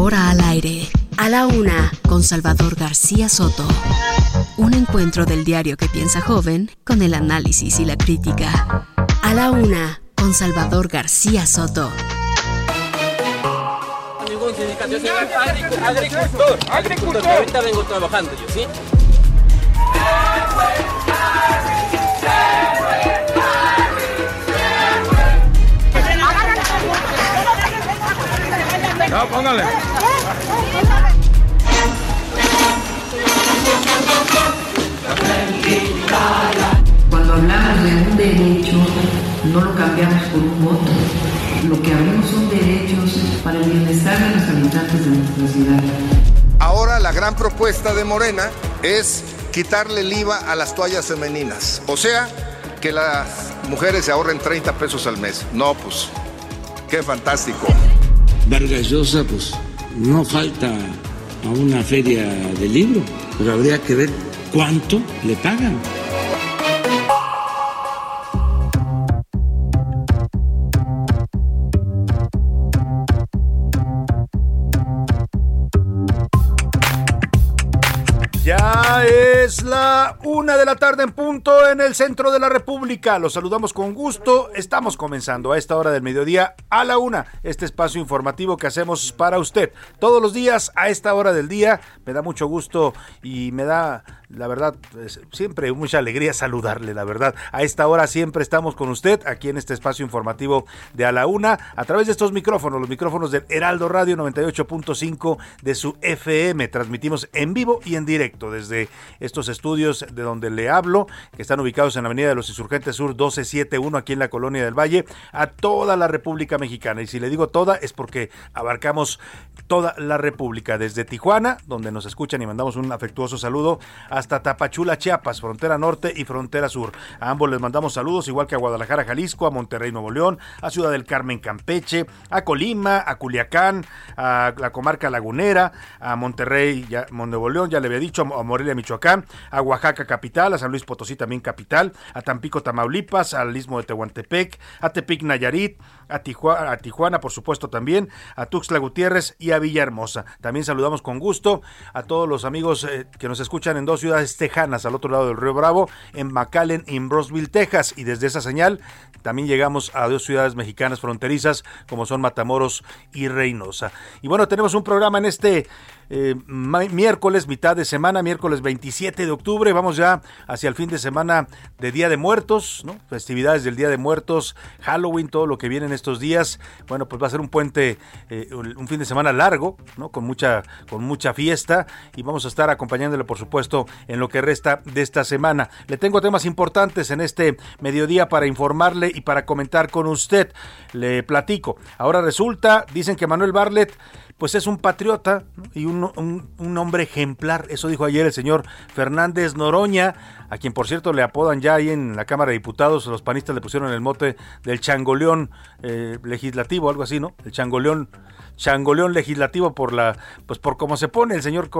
Ahora al aire, a la una, con Salvador García Soto. Un encuentro del diario que piensa joven con el análisis y la crítica. A la una, con Salvador García Soto. Agricultor, agricultor, ahorita vengo trabajando yo, ¿sí? No, póngale. Cuando hablamos de un derecho, no lo cambiamos por un voto. Lo que abrimos son derechos para el bienestar de los habitantes de nuestra ciudad. Ahora la gran propuesta de Morena es quitarle el IVA a las toallas femeninas. O sea, que las mujeres se ahorren 30 pesos al mes. No, pues, qué fantástico. Vargas Llosa, pues no falta a una feria de libro, pero habría que ver cuánto le pagan. Es la una de la tarde en punto en el centro de la República. Los saludamos con gusto. Estamos comenzando a esta hora del mediodía a la una este espacio informativo que hacemos para usted todos los días a esta hora del día. Me da mucho gusto y me da, la verdad, siempre mucha alegría saludarle, la verdad. A esta hora siempre estamos con usted aquí en este espacio informativo de a la una a través de estos micrófonos, los micrófonos del Heraldo Radio 98.5 de su FM. Transmitimos en vivo y en directo desde estos estudios de donde le hablo, que están ubicados en la Avenida de los Insurgentes Sur 1271 aquí en la Colonia del Valle, a toda la República Mexicana. Y si le digo toda es porque abarcamos toda la República, desde Tijuana, donde nos escuchan y mandamos un afectuoso saludo, hasta Tapachula, Chiapas, frontera norte y frontera sur. A ambos les mandamos saludos, igual que a Guadalajara, Jalisco, a Monterrey, Nuevo León, a Ciudad del Carmen, Campeche, a Colima, a Culiacán, a la comarca lagunera, a Monterrey, ya, Nuevo León, ya le había dicho, a Morelia, Michoacán, a Oaxaca capital, a San Luis Potosí también capital, a Tampico, Tamaulipas, al Istmo de Tehuantepec, a Tepic, Nayarit, a Tijuana, por supuesto también, a Tuxtla Gutiérrez y a Villahermosa. También saludamos con gusto a todos los amigos eh, que nos escuchan en dos ciudades tejanas al otro lado del Río Bravo, en McAllen y en Brosville, Texas. Y desde esa señal también llegamos a dos ciudades mexicanas fronterizas como son Matamoros y Reynosa. Y bueno, tenemos un programa en este eh, miércoles, mitad de semana, miércoles 27 de octubre. Vamos ya hacia el fin de semana de Día de Muertos, ¿no? Festividades del Día de Muertos, Halloween, todo lo que viene en estos días. Bueno, pues va a ser un puente, eh, un fin de semana largo, ¿no? Con mucha, con mucha fiesta y vamos a estar acompañándole, por supuesto, en lo que resta de esta semana. Le tengo temas importantes en este mediodía para informarle y para comentar con usted. Le platico. Ahora resulta, dicen que Manuel Barlet pues es un patriota y un, un, un, hombre ejemplar. Eso dijo ayer el señor Fernández Noroña, a quien por cierto le apodan ya ahí en la Cámara de Diputados. Los panistas le pusieron el mote del changoleón eh, legislativo, algo así, ¿no? El changoleón changoleón legislativo por la pues por cómo se pone. El señor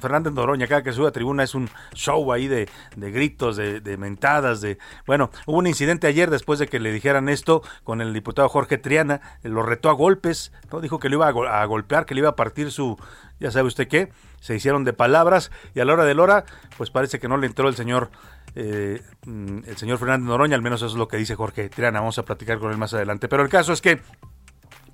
Fernández Noroña cada que sube a tribuna es un show ahí de, de gritos de, de, mentadas de bueno hubo un incidente ayer después de que le dijeran esto con el diputado Jorge Triana lo retó a golpes no dijo que lo iba a, go a golpear que le iba a partir su ya sabe usted qué se hicieron de palabras y a la hora de la hora pues parece que no le entró el señor eh, el señor Fernández Noroña al menos eso es lo que dice Jorge Triana vamos a platicar con él más adelante. Pero el caso es que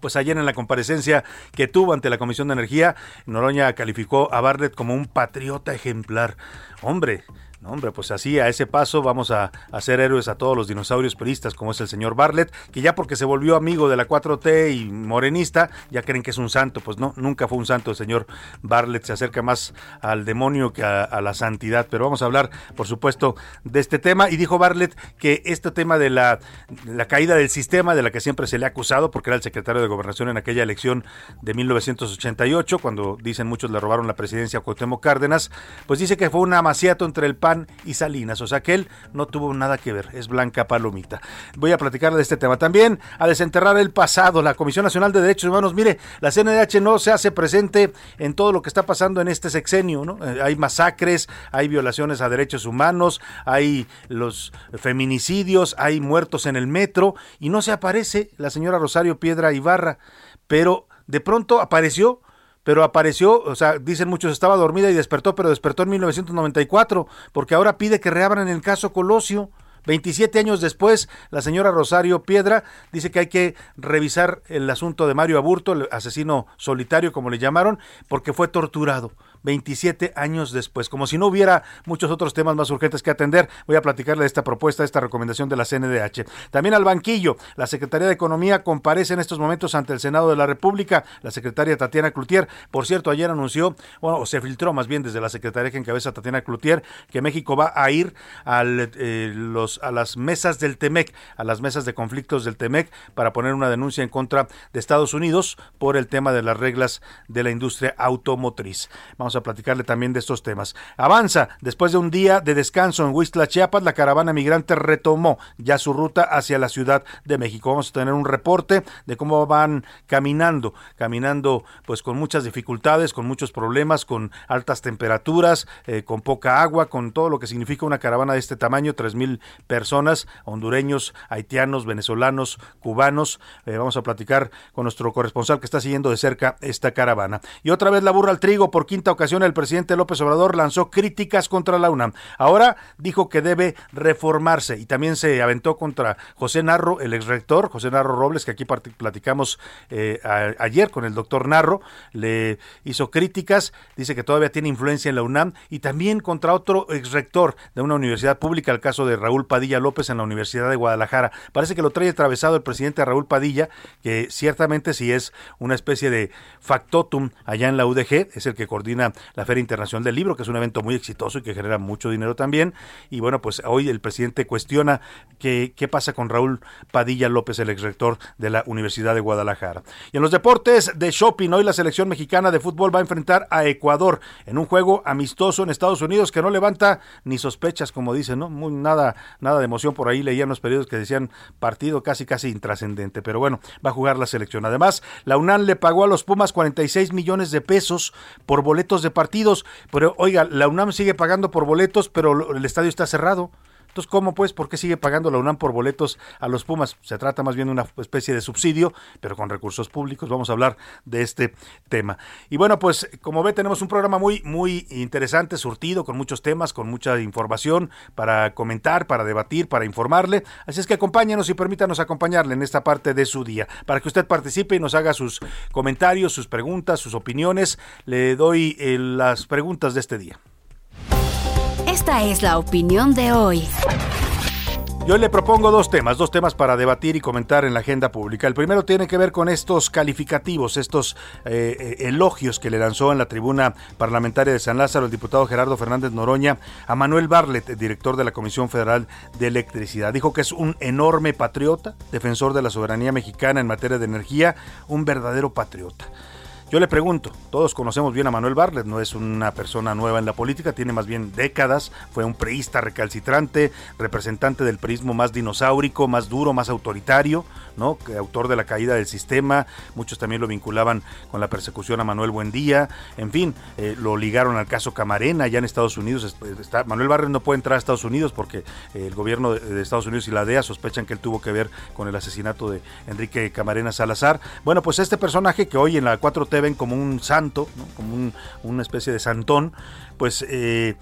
pues ayer en la comparecencia que tuvo ante la Comisión de Energía, Noroña calificó a Bartlett como un patriota ejemplar. Hombre, hombre, pues así a ese paso vamos a hacer héroes a todos los dinosaurios peristas, como es el señor Bartlett, que ya porque se volvió amigo de la 4T y morenista, ya creen que es un santo. Pues no, nunca fue un santo el señor Bartlett, se acerca más al demonio que a, la santidad. Pero vamos a hablar, por supuesto, de este tema. Y dijo Bartlett que este tema de la, la caída del sistema, de la que siempre se le ha acusado, porque era el secretario de Gobernación en aquella elección de 1988, cuando dicen muchos le robaron la presidencia a Cuauhtémoc Cárdenas, pues dice que fue un amaciato entre el PAN y Salinas. O sea que él no tuvo nada que ver, es Blanca Palomita. Voy a platicar de este tema. También a desenterrar el pasado, la Comisión Nacional de Derechos Humanos. Mire, la CNDH no se hace presente en todo lo que está pasando en este sexenio. ¿no? Eh, hay masacres, hay violaciones a derechos humanos, hay los feminicidios, hay muertos en el metro y no se aparece la señora Rosario Piedra Ibarra. Pero de pronto apareció pero apareció, o sea, dicen muchos, estaba dormida y despertó, pero despertó en 1994, porque ahora pide que reabran el caso Colosio. 27 años después, la señora Rosario Piedra dice que hay que revisar el asunto de Mario Aburto, el asesino solitario, como le llamaron, porque fue torturado. 27 años después. Como si no hubiera muchos otros temas más urgentes que atender, voy a platicarle de esta propuesta, de esta recomendación de la CNDH. También al banquillo, la Secretaría de Economía comparece en estos momentos ante el Senado de la República. La secretaria Tatiana Cloutier, por cierto, ayer anunció, bueno, o se filtró más bien desde la Secretaría que encabeza Tatiana Cloutier, que México va a ir al, eh, los, a las mesas del TEMEC, a las mesas de conflictos del TEMEC, para poner una denuncia en contra de Estados Unidos por el tema de las reglas de la industria automotriz. Vamos a platicarle también de estos temas. Avanza, después de un día de descanso en Huistla, Chiapas, la caravana migrante retomó ya su ruta hacia la Ciudad de México. Vamos a tener un reporte de cómo van caminando, caminando pues con muchas dificultades, con muchos problemas, con altas temperaturas, eh, con poca agua, con todo lo que significa una caravana de este tamaño, tres mil personas, hondureños, haitianos, venezolanos, cubanos. Eh, vamos a platicar con nuestro corresponsal que está siguiendo de cerca esta caravana. Y otra vez la burra al trigo por quinta ocasión el presidente López Obrador lanzó críticas contra la UNAM. Ahora dijo que debe reformarse y también se aventó contra José Narro, el ex rector, José Narro Robles, que aquí platicamos eh, ayer con el doctor Narro, le hizo críticas, dice que todavía tiene influencia en la UNAM y también contra otro ex rector de una universidad pública, el caso de Raúl Padilla López en la Universidad de Guadalajara. Parece que lo trae atravesado el presidente Raúl Padilla, que ciertamente sí es una especie de factotum allá en la UDG, es el que coordina la Feria Internacional del Libro, que es un evento muy exitoso y que genera mucho dinero también. Y bueno, pues hoy el presidente cuestiona qué, qué pasa con Raúl Padilla López, el exrector de la Universidad de Guadalajara. Y en los deportes de shopping, hoy la selección mexicana de fútbol va a enfrentar a Ecuador en un juego amistoso en Estados Unidos que no levanta ni sospechas, como dicen, ¿no? Muy, nada, nada de emoción por ahí. Leían los periodos que decían partido casi, casi intrascendente. Pero bueno, va a jugar la selección. Además, la UNAM le pagó a los Pumas 46 millones de pesos por boletos de partidos. Pero oiga, la UNAM sigue pagando por boletos, pero el estadio está cerrado. Entonces, ¿cómo pues? ¿Por qué sigue pagando la UNAM por boletos a los Pumas? Se trata más bien de una especie de subsidio, pero con recursos públicos. Vamos a hablar de este tema. Y bueno, pues como ve, tenemos un programa muy, muy interesante, surtido, con muchos temas, con mucha información para comentar, para debatir, para informarle. Así es que acompáñenos y permítanos acompañarle en esta parte de su día. Para que usted participe y nos haga sus comentarios, sus preguntas, sus opiniones, le doy eh, las preguntas de este día. Esta es la opinión de hoy. Yo le propongo dos temas, dos temas para debatir y comentar en la agenda pública. El primero tiene que ver con estos calificativos, estos eh, eh, elogios que le lanzó en la tribuna parlamentaria de San Lázaro el diputado Gerardo Fernández Noroña a Manuel Barlet, director de la Comisión Federal de Electricidad. Dijo que es un enorme patriota, defensor de la soberanía mexicana en materia de energía, un verdadero patriota. Yo le pregunto, todos conocemos bien a Manuel Barlet, no es una persona nueva en la política, tiene más bien décadas, fue un preísta recalcitrante, representante del prismo más dinosaurico, más duro, más autoritario, ¿no? autor de la caída del sistema, muchos también lo vinculaban con la persecución a Manuel Buendía, en fin, eh, lo ligaron al caso Camarena allá en Estados Unidos. Está, Manuel Barlet no puede entrar a Estados Unidos porque eh, el gobierno de, Estados Unidos y la DEA sospechan que él tuvo que ver con el asesinato de Enrique Camarena Salazar. Bueno, pues este personaje que hoy en la 4TV ven como un santo, como una especie de santón, pues eh,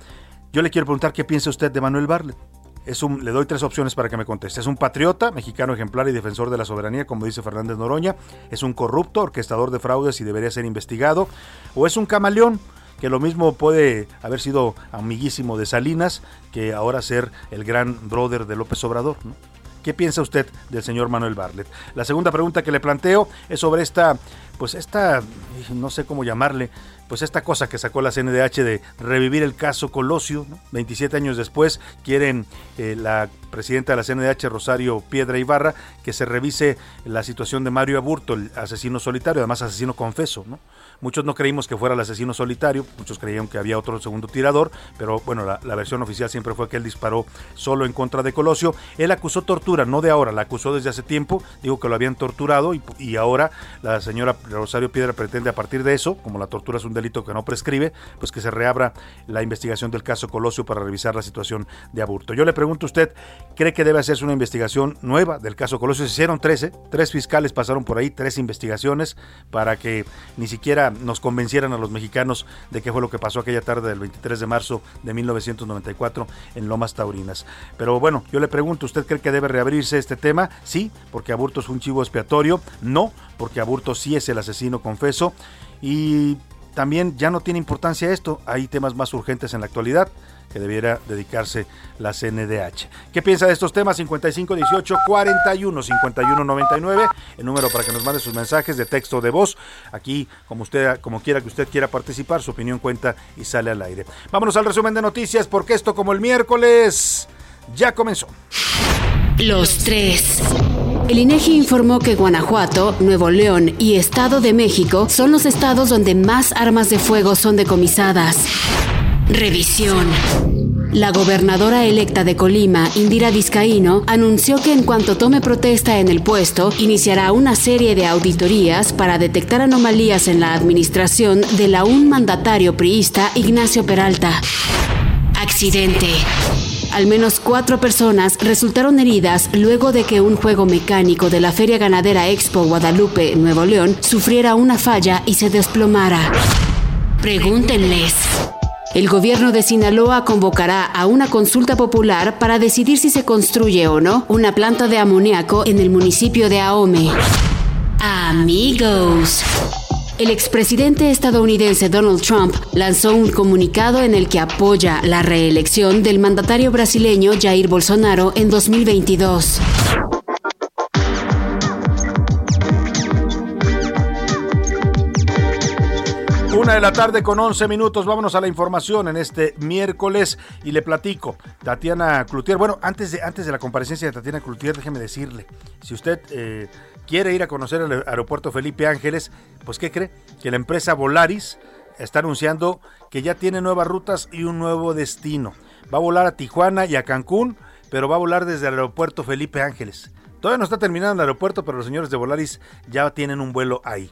yo le quiero preguntar qué piensa usted de Manuel Barlet. Es un, le doy tres opciones para que me conteste. Es un patriota, mexicano ejemplar y defensor de la soberanía, como dice Fernández Noroña. Es un corrupto, orquestador de fraudes y debería ser investigado. O es un camaleón que lo mismo puede haber sido amiguísimo de Salinas que ahora ser el gran brother de López Obrador. ¿no? ¿Qué piensa usted del señor Manuel Barlet? La segunda pregunta que le planteo es sobre esta, pues esta, no sé cómo llamarle, pues esta cosa que sacó la CNDH de revivir el caso Colosio, 27 años después, quieren eh, la presidenta de la CNDH, Rosario Piedra Ibarra, que se revise la situación de Mario Aburto, el asesino solitario, además asesino confeso, ¿no? Muchos no creímos que fuera el asesino solitario, muchos creían que había otro segundo tirador, pero bueno, la, versión oficial siempre fue que él disparó solo en contra de Colosio. Él acusó tortura, no de ahora, la acusó desde hace tiempo, digo que lo habían torturado y, y ahora la señora Rosario Piedra pretende a partir de eso, como la tortura es un delito que no prescribe, pues que se reabra la investigación del caso Colosio para revisar la situación de Aburto. Yo le pregunto a usted, ¿cree que debe hacerse una investigación nueva del caso Colosio? Se hicieron 13, tres fiscales pasaron por ahí, tres investigaciones para que ni siquiera nos convencieran a los mexicanos de qué fue lo que pasó aquella tarde del 23 de marzo de 1994 en Lomas Taurinas. Pero bueno, yo le pregunto, ¿usted cree que debe reabrirse este tema? Sí, porque Aburto es un chivo expiatorio. No, porque Aburto sí es el asesino confeso. Y también ya no tiene importancia esto, hay temas más urgentes en la actualidad que debiera dedicarse la CNDH. ¿Qué piensa de estos temas? 55 18 41 51 99, el número para que nos mande sus mensajes de texto de voz. Aquí, como usted, como quiera que usted quiera participar, su opinión cuenta y sale al aire. Vámonos al resumen de noticias, porque esto como el miércoles ya comenzó. Los tres. El INEGI informó que Guanajuato, Nuevo León y Estado de México son los estados donde más armas de fuego son decomisadas. Revisión. La gobernadora electa de Colima, Indira Vizcaíno, anunció que en cuanto tome protesta en el puesto, iniciará una serie de auditorías para detectar anomalías en la administración de la un mandatario priista Ignacio Peralta. Accidente. Al menos cuatro personas resultaron heridas luego de que un juego mecánico de la Feria Ganadera Expo Guadalupe, Nuevo León, sufriera una falla y se desplomara. Pregúntenles. El gobierno de Sinaloa convocará a una consulta popular para decidir si se construye o no una planta de amoníaco en el municipio de Ahome. Amigos. El expresidente estadounidense Donald Trump lanzó un comunicado en el que apoya la reelección del mandatario brasileño Jair Bolsonaro en 2022. De la tarde con 11 minutos. Vámonos a la información en este miércoles y le platico. Tatiana Cloutier. Bueno, antes de, antes de la comparecencia de Tatiana Cloutier, déjeme decirle, si usted eh, quiere ir a conocer el aeropuerto Felipe Ángeles, pues ¿qué cree? Que la empresa Volaris está anunciando que ya tiene nuevas rutas y un nuevo destino. Va a volar a Tijuana y a Cancún, pero va a volar desde el aeropuerto Felipe Ángeles. Todavía no está terminado el aeropuerto, pero los señores de Volaris ya tienen un vuelo ahí.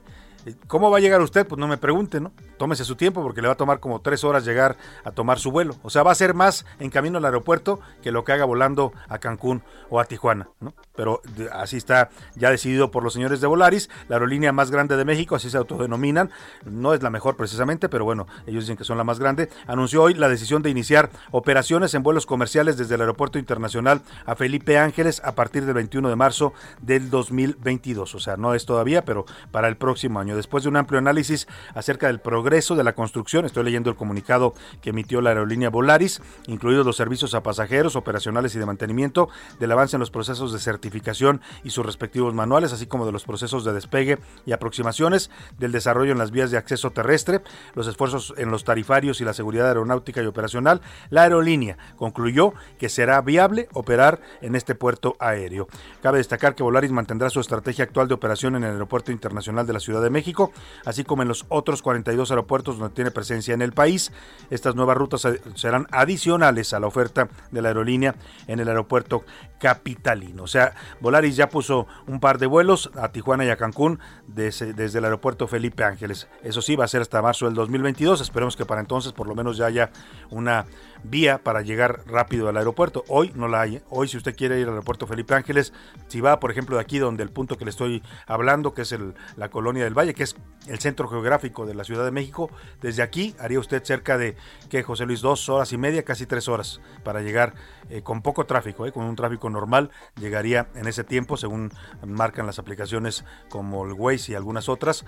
¿Cómo va a llegar usted? Pues no me pregunte, ¿no? Tómese su tiempo porque le va a tomar como tres horas llegar a tomar su vuelo. O sea, va a ser más en camino al aeropuerto que lo que haga volando a Cancún o a Tijuana, ¿no? Pero así está ya decidido por los señores de Volaris, la aerolínea más grande de México, así se autodenominan. No es la mejor precisamente, pero bueno, ellos dicen que son la más grande. Anunció hoy la decisión de iniciar operaciones en vuelos comerciales desde el Aeropuerto Internacional a Felipe Ángeles a partir del 21 de marzo del 2022. O sea, no es todavía, pero para el próximo año. Después de un amplio análisis acerca del progreso de la construcción, estoy leyendo el comunicado que emitió la aerolínea Volaris, incluidos los servicios a pasajeros, operacionales y de mantenimiento, del avance en los procesos de certificación y sus respectivos manuales, así como de los procesos de despegue y aproximaciones, del desarrollo en las vías de acceso terrestre, los esfuerzos en los tarifarios y la seguridad aeronáutica y operacional, la aerolínea concluyó que será viable operar en este puerto aéreo. Cabe destacar que Volaris mantendrá su estrategia actual de operación en el Aeropuerto Internacional de la Ciudad de México, México, así como en los otros 42 aeropuertos donde tiene presencia en el país. Estas nuevas rutas serán adicionales a la oferta de la aerolínea en el aeropuerto capitalino. O sea, Volaris ya puso un par de vuelos a Tijuana y a Cancún desde, desde el aeropuerto Felipe Ángeles. Eso sí, va a ser hasta marzo del 2022. Esperemos que para entonces por lo menos ya haya una vía para llegar rápido al aeropuerto. Hoy no la hay. ¿eh? Hoy si usted quiere ir al aeropuerto Felipe Ángeles, si va por ejemplo de aquí donde el punto que le estoy hablando, que es el, la colonia del Valle, que es el centro geográfico de la Ciudad de México, desde aquí haría usted cerca de, que José Luis, dos horas y media, casi tres horas para llegar eh, con poco tráfico, eh, con un tráfico normal, llegaría en ese tiempo, según marcan las aplicaciones como el Waze y algunas otras,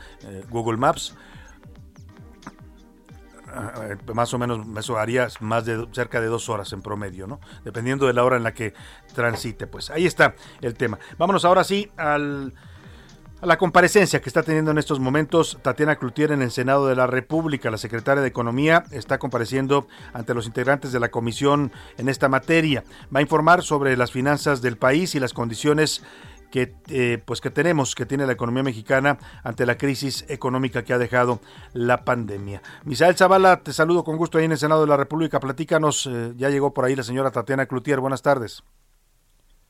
Google Maps eh, más o menos eso haría más de cerca de dos horas en promedio, ¿no? Dependiendo de la hora en la que transite. Pues ahí está el tema. Vámonos ahora sí al a la comparecencia que está teniendo en estos momentos Tatiana Cloutier en el Senado de la República. La secretaria de Economía está compareciendo ante los integrantes de la comisión en esta materia. Va a informar sobre las finanzas del país y las condiciones que, eh, pues que tenemos, que tiene la economía mexicana ante la crisis económica que ha dejado la pandemia. Misael Zavala, te saludo con gusto ahí en el Senado de la República. Platícanos, eh, ya llegó por ahí la señora Tatiana Cloutier. Buenas tardes.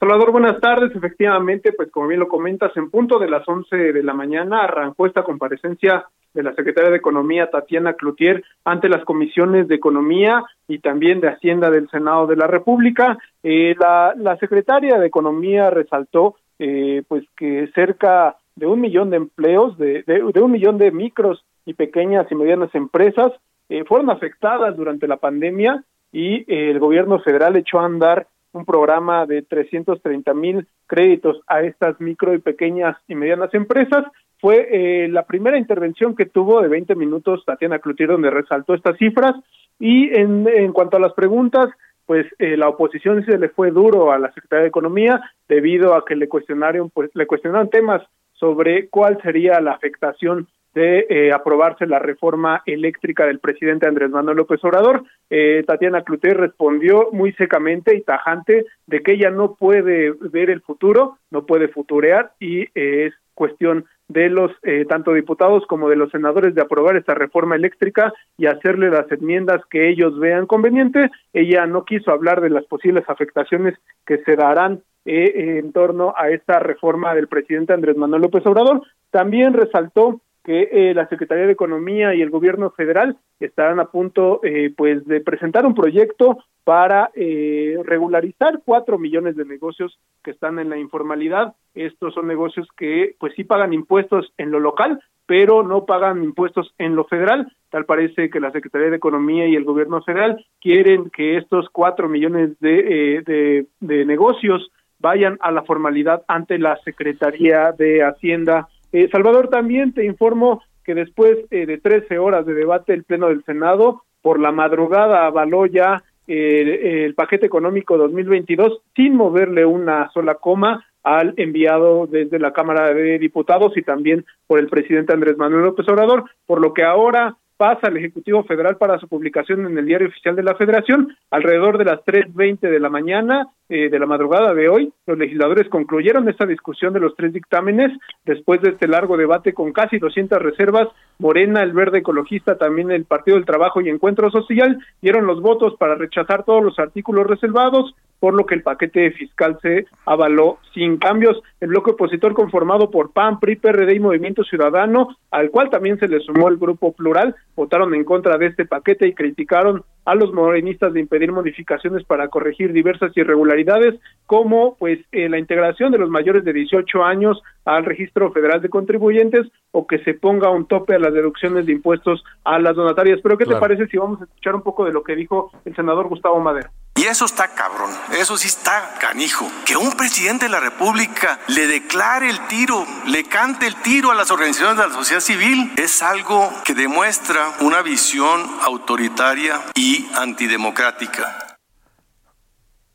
Salvador, buenas tardes. Efectivamente, pues como bien lo comentas, en punto de las 11 de la mañana arrancó esta comparecencia de la secretaria de Economía, Tatiana Cloutier, ante las comisiones de Economía y también de Hacienda del Senado de la República. Eh, la, la secretaria de Economía resaltó eh, pues que cerca de un millón de empleos, de, de, un millón de micros y pequeñas y medianas empresas eh, fueron afectadas durante la pandemia y el gobierno federal echó a andar un programa de 330 mil créditos a estas micro y pequeñas y medianas empresas. Fue eh, la primera intervención que tuvo de 20 minutos Tatiana Cloutier donde resaltó estas cifras y en, en cuanto a las preguntas, pues eh, la oposición se le fue duro a la Secretaría de Economía debido a que le cuestionaron, pues le cuestionaron temas sobre cuál sería la afectación de eh, aprobarse la reforma eléctrica del presidente Andrés Manuel López Obrador. Eh, Tatiana Cloutier respondió muy secamente y tajante de que ella no puede ver el futuro, no puede futurear y eh, es cuestión de los eh, tanto diputados como de los senadores de aprobar esta reforma eléctrica y hacerle las enmiendas que ellos vean conveniente. Ella no quiso hablar de las posibles afectaciones que se darán eh, en torno a esta reforma del presidente Andrés Manuel López Obrador. También resaltó que eh, la Secretaría de Economía y el Gobierno Federal estarán a punto, eh, pues, de presentar un proyecto para eh, regularizar cuatro millones de negocios que están en la informalidad. Estos son negocios que, pues, sí pagan impuestos en lo local, pero no pagan impuestos en lo federal. Tal parece que la Secretaría de Economía y el Gobierno Federal quieren que estos cuatro millones de, de, de negocios vayan a la formalidad ante la Secretaría de Hacienda eh, Salvador, también te informo que después eh, de 13 horas de debate el Pleno del Senado, por la madrugada avaló ya eh, el paquete económico 2022 sin moverle una sola coma al enviado desde la Cámara de Diputados y también por el presidente Andrés Manuel López Obrador, por lo que ahora pasa al Ejecutivo Federal para su publicación en el Diario Oficial de la Federación alrededor de las 3.20 de la mañana eh, de la madrugada de hoy. Los legisladores concluyeron esta discusión de los tres dictámenes después de este largo debate con casi 200 reservas. Morena, el Verde Ecologista, también el Partido del Trabajo y Encuentro Social dieron los votos para rechazar todos los artículos reservados, por lo que el paquete fiscal se avaló sin cambios. El bloque opositor conformado por PAN, PRI, PRD y Movimiento Ciudadano, al cual también se le sumó el Grupo Plural, votaron en contra de este paquete y criticaron a los morenistas de impedir modificaciones para corregir diversas irregularidades, como pues eh, la integración de los mayores de 18 años al registro federal de contribuyentes o que se ponga un tope a las deducciones de impuestos a las donatarias. Pero ¿qué te parece si vamos a escuchar un poco de lo que dijo el senador Gustavo Madero? Y eso está cabrón, eso sí está canijo. Que un presidente de la República le declare el tiro, le cante el tiro a las organizaciones de la sociedad civil, es algo que demuestra una visión autoritaria y antidemocrática.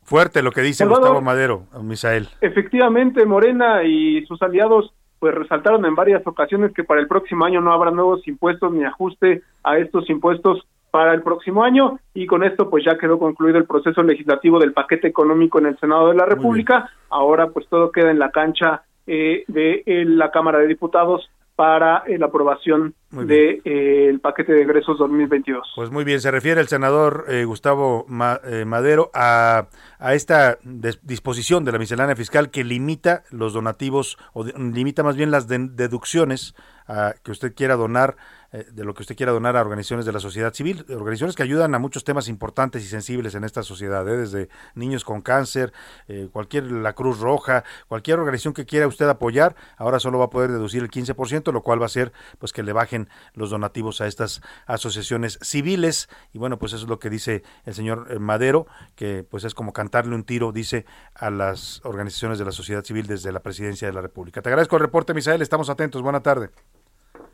Fuerte lo que dice Gustavo Madero, Misael. Efectivamente, Morena y sus aliados pues resaltaron en varias ocasiones que para el próximo año no habrá nuevos impuestos ni ajuste a estos impuestos para el próximo año y con esto pues ya quedó concluido el proceso legislativo del paquete económico en el Senado de la República. Ahora pues todo queda en la cancha eh, de eh, la Cámara de Diputados para eh, la aprobación del de, el paquete de egresos 2022. Pues muy bien, se refiere el senador Gustavo Madero a, a esta disposición de la miscelánea fiscal que limita los donativos o limita más bien las deducciones a, que usted quiera donar eh, de lo que usted quiera donar a organizaciones de la sociedad civil, organizaciones que ayudan a muchos temas importantes y sensibles en esta sociedad, ¿eh? desde niños con cáncer, eh, cualquier la Cruz Roja, cualquier organización que quiera usted apoyar, ahora solo va a poder deducir el 15%, lo cual va a hacer pues que le bajen los donativos a estas asociaciones civiles y bueno, pues eso es lo que dice el señor Madero, que pues es como cantarle un tiro, dice, a las organizaciones de la sociedad civil desde la presidencia de la República. Te agradezco el reporte, Misael, estamos atentos, buena tarde.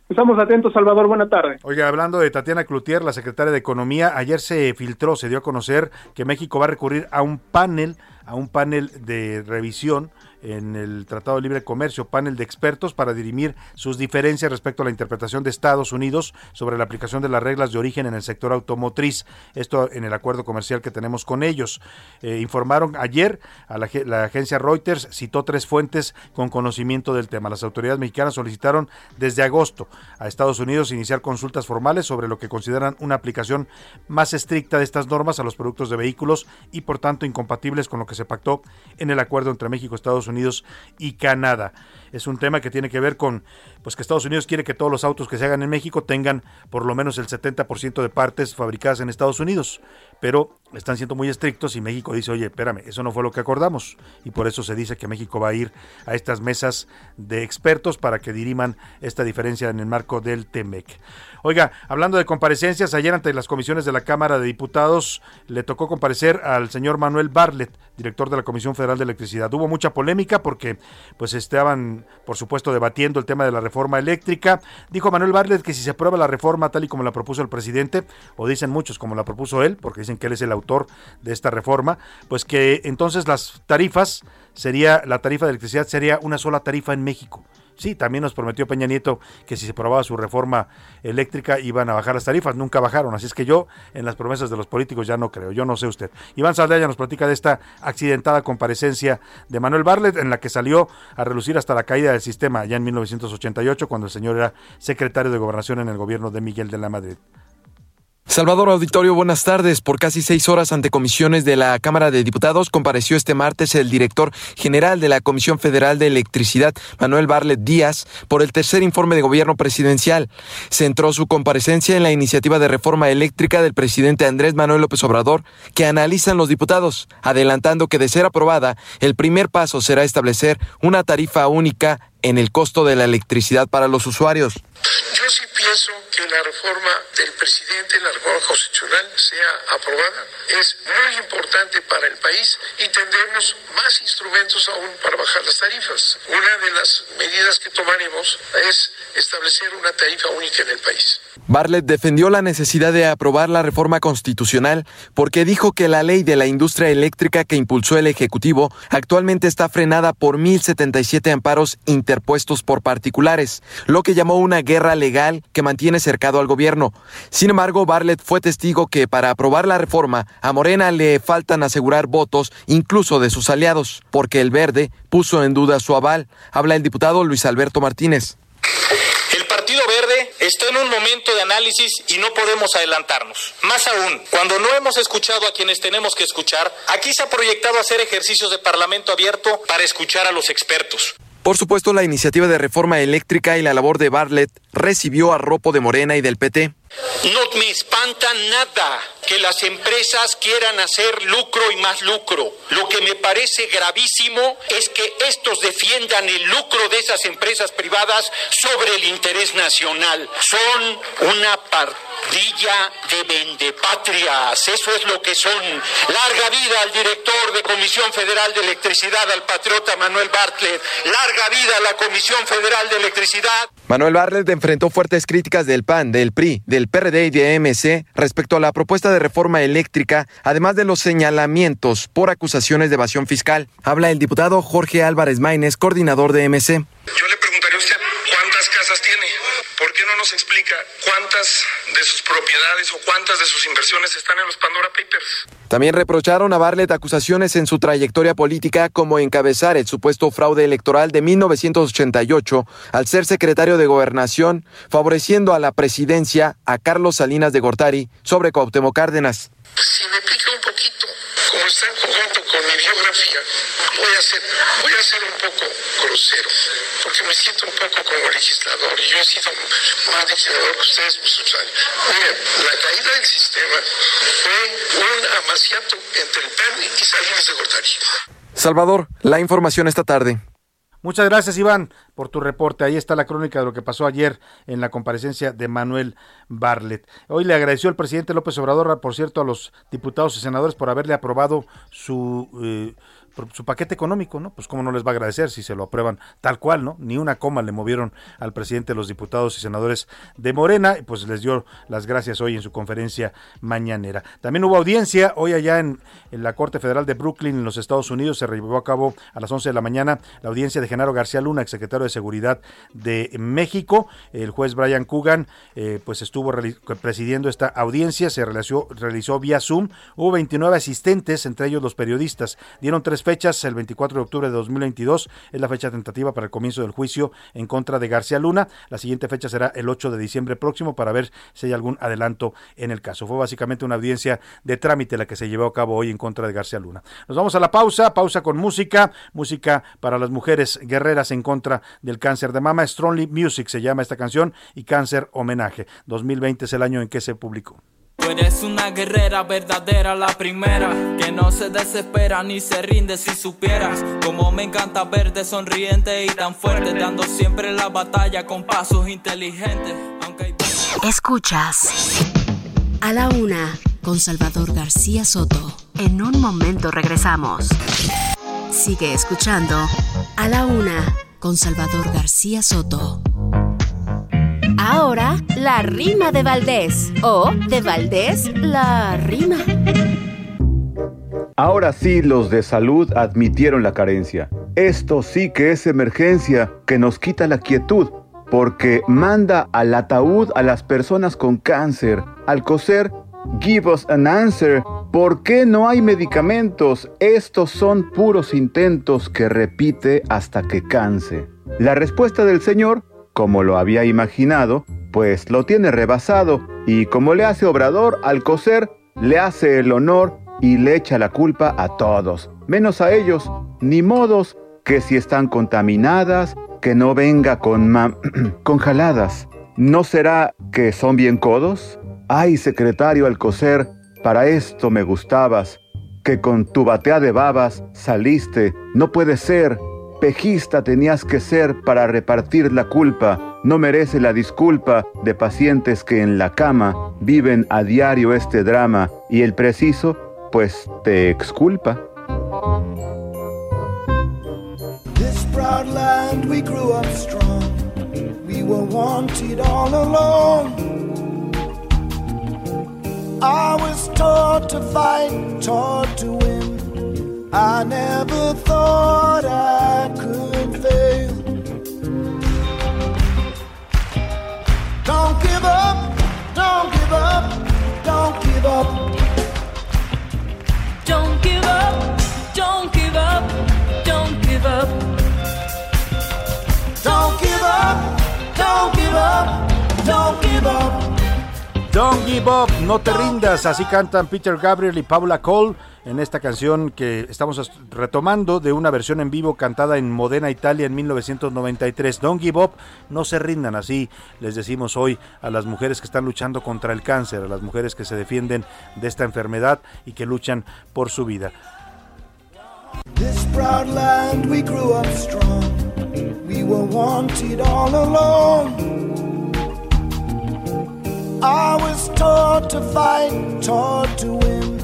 Estamos atentos, Salvador. Buena tarde. Oiga, hablando de Tatiana Cloutier, la secretaria de Economía, ayer se filtró, se dio a conocer que México va a recurrir a un panel, a un panel de revisión en el Tratado de Libre Comercio, panel de expertos para dirimir sus diferencias respecto a la interpretación de Estados Unidos sobre la aplicación de las reglas de origen en el sector automotriz. Esto en el acuerdo comercial que tenemos con ellos. Eh, informaron ayer a la, la, agencia Reuters, citó tres fuentes con conocimiento del tema. Las autoridades mexicanas solicitaron desde agosto a Estados Unidos iniciar consultas formales sobre lo que consideran una aplicación más estricta de estas normas a los productos de vehículos y por tanto incompatibles con lo que se pactó en el acuerdo entre México y Estados Unidos Unidos y Canadá. Es un tema que tiene que ver con pues que Estados Unidos quiere que todos los autos que se hagan en México tengan por lo menos el 70% de partes fabricadas en Estados Unidos, pero están siendo muy estrictos y México dice, "Oye, espérame, eso no fue lo que acordamos." Y por eso se dice que México va a ir a estas mesas de expertos para que diriman esta diferencia en el marco del TEMEC. Oiga, hablando de comparecencias, ayer ante las comisiones de la Cámara de Diputados le tocó comparecer al señor Manuel Barlet, director de la Comisión Federal de Electricidad. Hubo mucha polémica porque pues estaban, por supuesto, debatiendo el tema de la reforma eléctrica. Dijo Manuel Barlet que si se aprueba la reforma tal y como la propuso el presidente, o dicen muchos como la propuso él, porque dicen que él es el autor de esta reforma, pues que entonces las tarifas sería la tarifa de electricidad sería una sola tarifa en México. Sí, también nos prometió Peña Nieto que si se aprobaba su reforma eléctrica iban a bajar las tarifas, nunca bajaron, así es que yo en las promesas de los políticos ya no creo, yo no sé usted. Iván Saldaya nos platica de esta accidentada comparecencia de Manuel Barlet en la que salió a relucir hasta la caída del sistema ya en 1988 cuando el señor era secretario de gobernación en el gobierno de Miguel de la Madrid. Salvador Auditorio, buenas tardes. Por casi seis horas ante comisiones de la Cámara de Diputados compareció este martes el director general de la Comisión Federal de Electricidad, Manuel Barlet Díaz, por el tercer informe de gobierno presidencial. Centró su comparecencia en la iniciativa de reforma eléctrica del presidente Andrés Manuel López Obrador, que analizan los diputados, adelantando que de ser aprobada, el primer paso será establecer una tarifa única en el costo de la electricidad para los usuarios. Pienso que la reforma del presidente, la reforma constitucional, sea aprobada. Es muy importante para el país y tendremos más instrumentos aún para bajar las tarifas. Una de las medidas que tomaremos es establecer una tarifa única en el país. Bartlett defendió la necesidad de aprobar la reforma constitucional porque dijo que la ley de la industria eléctrica que impulsó el Ejecutivo actualmente está frenada por 1.077 amparos interpuestos por particulares, lo que llamó una guerra legal que mantiene cercado al gobierno. Sin embargo, Bartlett fue testigo que para aprobar la reforma a Morena le faltan asegurar votos incluso de sus aliados, porque el verde puso en duda su aval. Habla el diputado Luis Alberto Martínez. El Partido Verde está en un momento de análisis y no podemos adelantarnos. Más aún, cuando no hemos escuchado a quienes tenemos que escuchar, aquí se ha proyectado hacer ejercicios de parlamento abierto para escuchar a los expertos. Por supuesto, la iniciativa de reforma eléctrica y la labor de Bartlett recibió arropo de Morena y del PT. No me espanta nada que las empresas quieran hacer lucro y más lucro. Lo que me parece gravísimo es que estos defiendan el lucro de esas empresas privadas sobre el interés nacional. Son una partilla de vendepatrias. Eso es lo que son. Larga vida al director de Comisión Federal de Electricidad, al patriota Manuel Bartlett. Larga vida a la Comisión Federal de Electricidad. Manuel Bartlett enfrentó fuertes críticas del PAN, del PRI, del PRD y de MC respecto a la propuesta de reforma eléctrica, además de los señalamientos por acusaciones de evasión fiscal. Habla el diputado Jorge Álvarez Maínez, coordinador de MC. Yo le preguntaría a usted cuántas casas tiene. ¿Por qué no nos explica cuántas de sus propiedades o cuántas de sus inversiones están en los Pandora Papers? También reprocharon a Bartlett acusaciones en su trayectoria política como encabezar el supuesto fraude electoral de 1988 al ser secretario de Gobernación, favoreciendo a la presidencia a Carlos Salinas de Gortari sobre Cuauhtémoc Cárdenas. Si me explica un poquito cómo está en conjunto con mi biografía, voy a ser, voy a ser un poco grosero, porque me siento un poco como legislador y yo he sido más legislador que ustedes muchos años. Miren, la caída del sistema fue un amaciato entre el PAN y Salinas de Gortari. Salvador, la información esta tarde. Muchas gracias, Iván, por tu reporte. Ahí está la crónica de lo que pasó ayer en la comparecencia de Manuel Barlet. Hoy le agradeció el presidente López Obrador, por cierto, a los diputados y senadores por haberle aprobado su, eh, su paquete económico, ¿no? Pues cómo no les va a agradecer si se lo aprueban tal cual, ¿no? Ni una coma le movieron al presidente de los diputados y senadores de Morena, y pues les dio las gracias hoy en su conferencia mañanera. También hubo audiencia hoy allá en, la Corte Federal de Brooklyn, en los Estados Unidos, se llevó a cabo a las 11 de la mañana la audiencia de Genaro García Luna, exsecretario de Seguridad de México. El juez Brian Coogan, eh, pues estuvo presidiendo esta audiencia, se realizó, realizó vía Zoom. Hubo 29 asistentes, entre ellos los periodistas. Dieron tres fechas, el 24 de octubre de 2022 es la fecha tentativa para el comienzo del juicio en contra de García Luna. La siguiente fecha será el 8 de diciembre próximo para ver si hay algún adelanto en el caso. Fue básicamente una audiencia de trámite la que se llevó a cabo hoy en contra de García Luna. Nos vamos a la pausa, pausa con música, música para las mujeres guerreras en contra del cáncer de mama. Strongly Music se llama esta canción y Cáncer Homenaje. 2020 es el año en que se publicó. Tú eres una guerrera verdadera, la primera, que no se desespera ni se rinde si supieras como me encanta verte sonriente y tan fuerte, dando siempre la batalla con pasos inteligentes. Aunque Escuchas a la una con Salvador García Soto. En un momento regresamos. Sigue escuchando a la una con Salvador García Soto. Ahora, la rima de Valdés. O, de Valdés, la rima. Ahora sí, los de salud admitieron la carencia. Esto sí que es emergencia que nos quita la quietud, porque manda al ataúd a las personas con cáncer. Al coser, give us an answer. ¿Por qué no hay medicamentos? Estos son puros intentos que repite hasta que canse. La respuesta del Señor como lo había imaginado, pues lo tiene rebasado y como le hace obrador al coser, le hace el honor y le echa la culpa a todos, menos a ellos, ni modos que si están contaminadas, que no venga con, con jaladas. ¿No será que son bien codos? Ay, secretario al coser, para esto me gustabas, que con tu batea de babas saliste, no puede ser, Pejista tenías que ser para repartir la culpa. No merece la disculpa de pacientes que en la cama viven a diario este drama y el preciso, pues, te exculpa. This proud land we grew up strong. We were wanted all. I was taught to fight, taught to win. I never thought I could fail. Don't give up, don't give up, don't give up. Don't give up, don't give up, don't give up. Don't give up, don't give up, don't give up. Don't give up, no te rindas, así cantan Peter Gabriel y Paula Cole en esta canción que estamos retomando de una versión en vivo cantada en Modena, Italia en 1993. Don't give up, no se rindan, así les decimos hoy a las mujeres que están luchando contra el cáncer, a las mujeres que se defienden de esta enfermedad y que luchan por su vida. This proud land we grew up strong. We were wanted all alone. I was taught to fight, taught to win.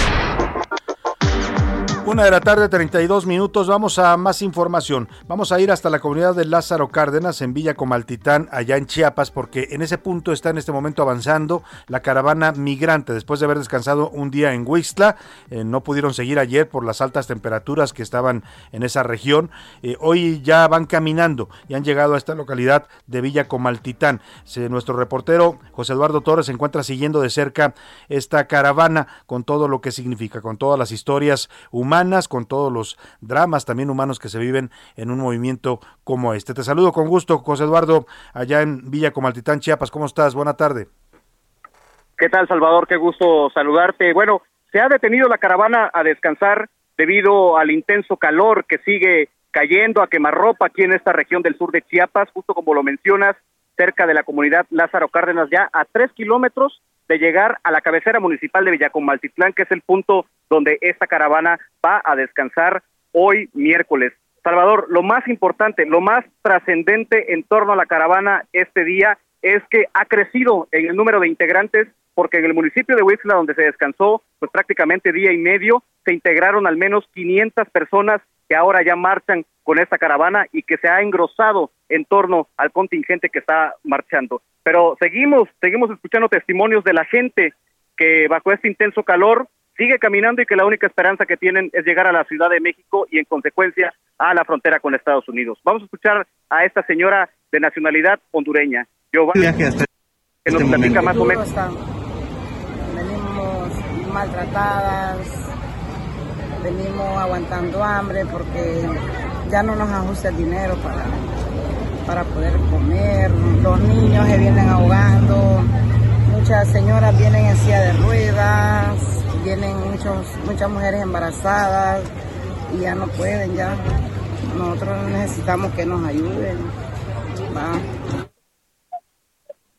Una de la tarde, 32 minutos. Vamos a más información. Vamos a ir hasta la comunidad de Lázaro Cárdenas en Villa Comaltitán, allá en Chiapas, porque en ese punto está en este momento avanzando la caravana migrante. Después de haber descansado un día en Huixtla, eh, no pudieron seguir ayer por las altas temperaturas que estaban en esa región. Eh, hoy ya van caminando y han llegado a esta localidad de Villa Comaltitán. nuestro reportero José Eduardo Torres se encuentra siguiendo de cerca esta caravana con todo lo que significa, con todas las historias humanas con todos los dramas también humanos que se viven en un movimiento como este. Te saludo con gusto, José Eduardo, allá en Villa Comaltitán, Chiapas. ¿Cómo estás? Buena tarde. ¿Qué tal, Salvador? Qué gusto saludarte. Bueno, se ha detenido la caravana a descansar debido al intenso calor que sigue cayendo a quemarropa aquí en esta región del sur de Chiapas, justo como lo mencionas, cerca de la comunidad Lázaro Cárdenas, ya a tres kilómetros de llegar a la cabecera municipal de Villacomaltitlán, que es el punto donde esta caravana va a descansar hoy miércoles. Salvador, lo más importante, lo más trascendente en torno a la caravana este día es que ha crecido en el número de integrantes porque en el municipio de Huixla, donde se descansó pues prácticamente día y medio, se integraron al menos 500 personas que ahora ya marchan con esta caravana y que se ha engrosado en torno al contingente que está marchando. Pero seguimos, seguimos escuchando testimonios de la gente que bajo este intenso calor sigue caminando y que la única esperanza que tienen es llegar a la Ciudad de México y en consecuencia a la frontera con Estados Unidos. Vamos a escuchar a esta señora de nacionalidad hondureña, Giovanni, que nos platica más o menos. Venimos maltratadas, venimos aguantando hambre porque ya no nos ajusta el dinero para, para poder comer, los niños se vienen ahogando, muchas señoras vienen en silla de ruedas, vienen muchos, muchas mujeres embarazadas y ya no pueden, ya. Nosotros necesitamos que nos ayuden.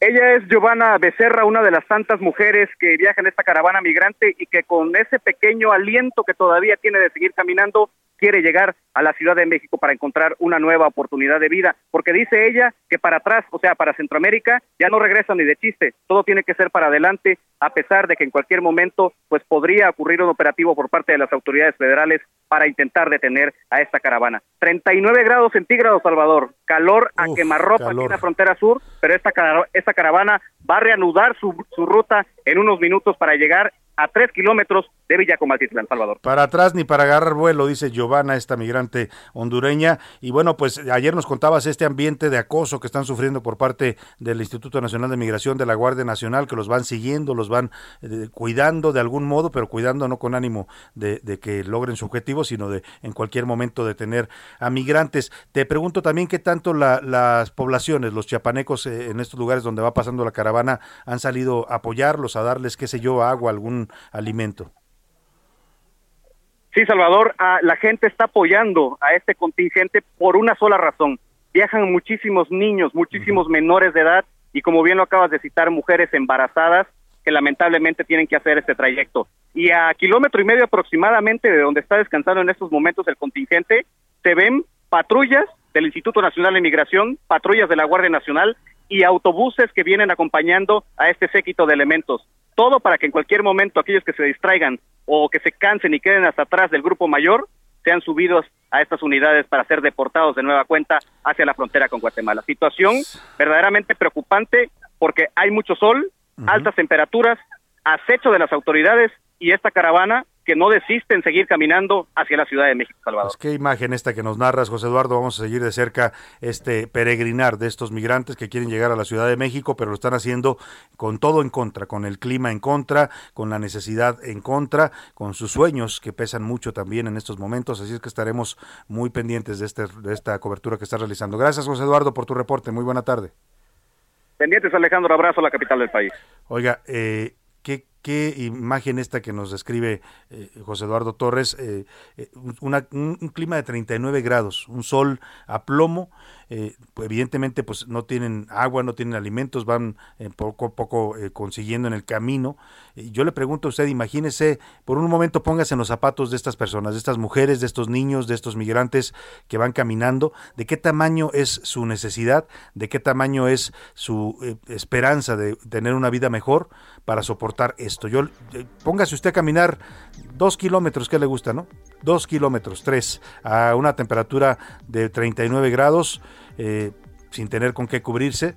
Ella es Giovanna Becerra, una de las tantas mujeres que viajan en esta caravana migrante y que con ese pequeño aliento que todavía tiene de seguir caminando, quiere llegar a la Ciudad de México para encontrar una nueva oportunidad de vida, porque dice ella que para atrás, o sea, para Centroamérica, ya no regresa ni de chiste, todo tiene que ser para adelante, a pesar de que en cualquier momento pues podría ocurrir un operativo por parte de las autoridades federales para intentar detener a esta caravana. 39 grados centígrados, Salvador, calor a quemarropa aquí en la frontera sur, pero esta, esta caravana va a reanudar su, su ruta en unos minutos para llegar a tres kilómetros de Villacomaltitlán, Salvador. Para atrás ni para agarrar vuelo, dice Giovanna, esta migrante hondureña. Y bueno, pues ayer nos contabas este ambiente de acoso que están sufriendo por parte del Instituto Nacional de Migración, de la Guardia Nacional, que los van siguiendo, los van eh, cuidando de algún modo, pero cuidando no con ánimo de, que logren su objetivo, sino de en cualquier momento detener a migrantes. Te pregunto también qué tanto las poblaciones, los chiapanecos eh, en estos lugares donde va pasando la caravana, han salido a apoyarlos, a darles, qué sé yo, agua, algún alimento. Sí, Salvador, la gente está apoyando a este contingente por una sola razón. Viajan muchísimos niños, muchísimos menores de edad y como bien lo acabas de citar, mujeres embarazadas que lamentablemente tienen que hacer este trayecto. Y a kilómetro y medio aproximadamente de donde está descansando en estos momentos el contingente, se ven patrullas del Instituto Nacional de Migración, patrullas de la Guardia Nacional y autobuses que vienen acompañando a este séquito de elementos todo para que en cualquier momento aquellos que se distraigan o que se cansen y queden hasta atrás del grupo mayor sean subidos a estas unidades para ser deportados de nueva cuenta hacia la frontera con Guatemala. Situación verdaderamente preocupante porque hay mucho sol, altas temperaturas, acecho de las autoridades y esta caravana que no desisten seguir caminando hacia la Ciudad de México, Salvador. Pues qué imagen esta que nos narras, José Eduardo. Vamos a seguir de cerca este peregrinar de estos migrantes que quieren llegar a la Ciudad de México, pero lo están haciendo con todo en contra, con el clima en contra, con la necesidad en contra, con sus sueños que pesan mucho también en estos momentos. Así es que estaremos muy pendientes de, este, de esta cobertura que está realizando. Gracias, José Eduardo, por tu reporte. Muy buena tarde. Pendientes, Alejandro. Abrazo a la capital del país. Oiga, eh, qué imagen esta que nos describe eh, José Eduardo Torres, eh, eh, un, clima de 39 grados, un sol a plomo, evidentemente pues no tienen agua, no tienen alimentos, van poco a poco consiguiendo en el camino. yo le pregunto a usted, imagínese, por un momento póngase en los zapatos de estas personas, de estas mujeres, de estos niños, de estos migrantes que van caminando, de qué tamaño es su necesidad, de qué tamaño es su esperanza de tener una vida mejor para soportar esto. Yo, eh, póngase usted a caminar dos kilómetros, ¿qué le gusta, no? Dos kilómetros, tres, a una temperatura de 39 grados, eh, sin tener con qué cubrirse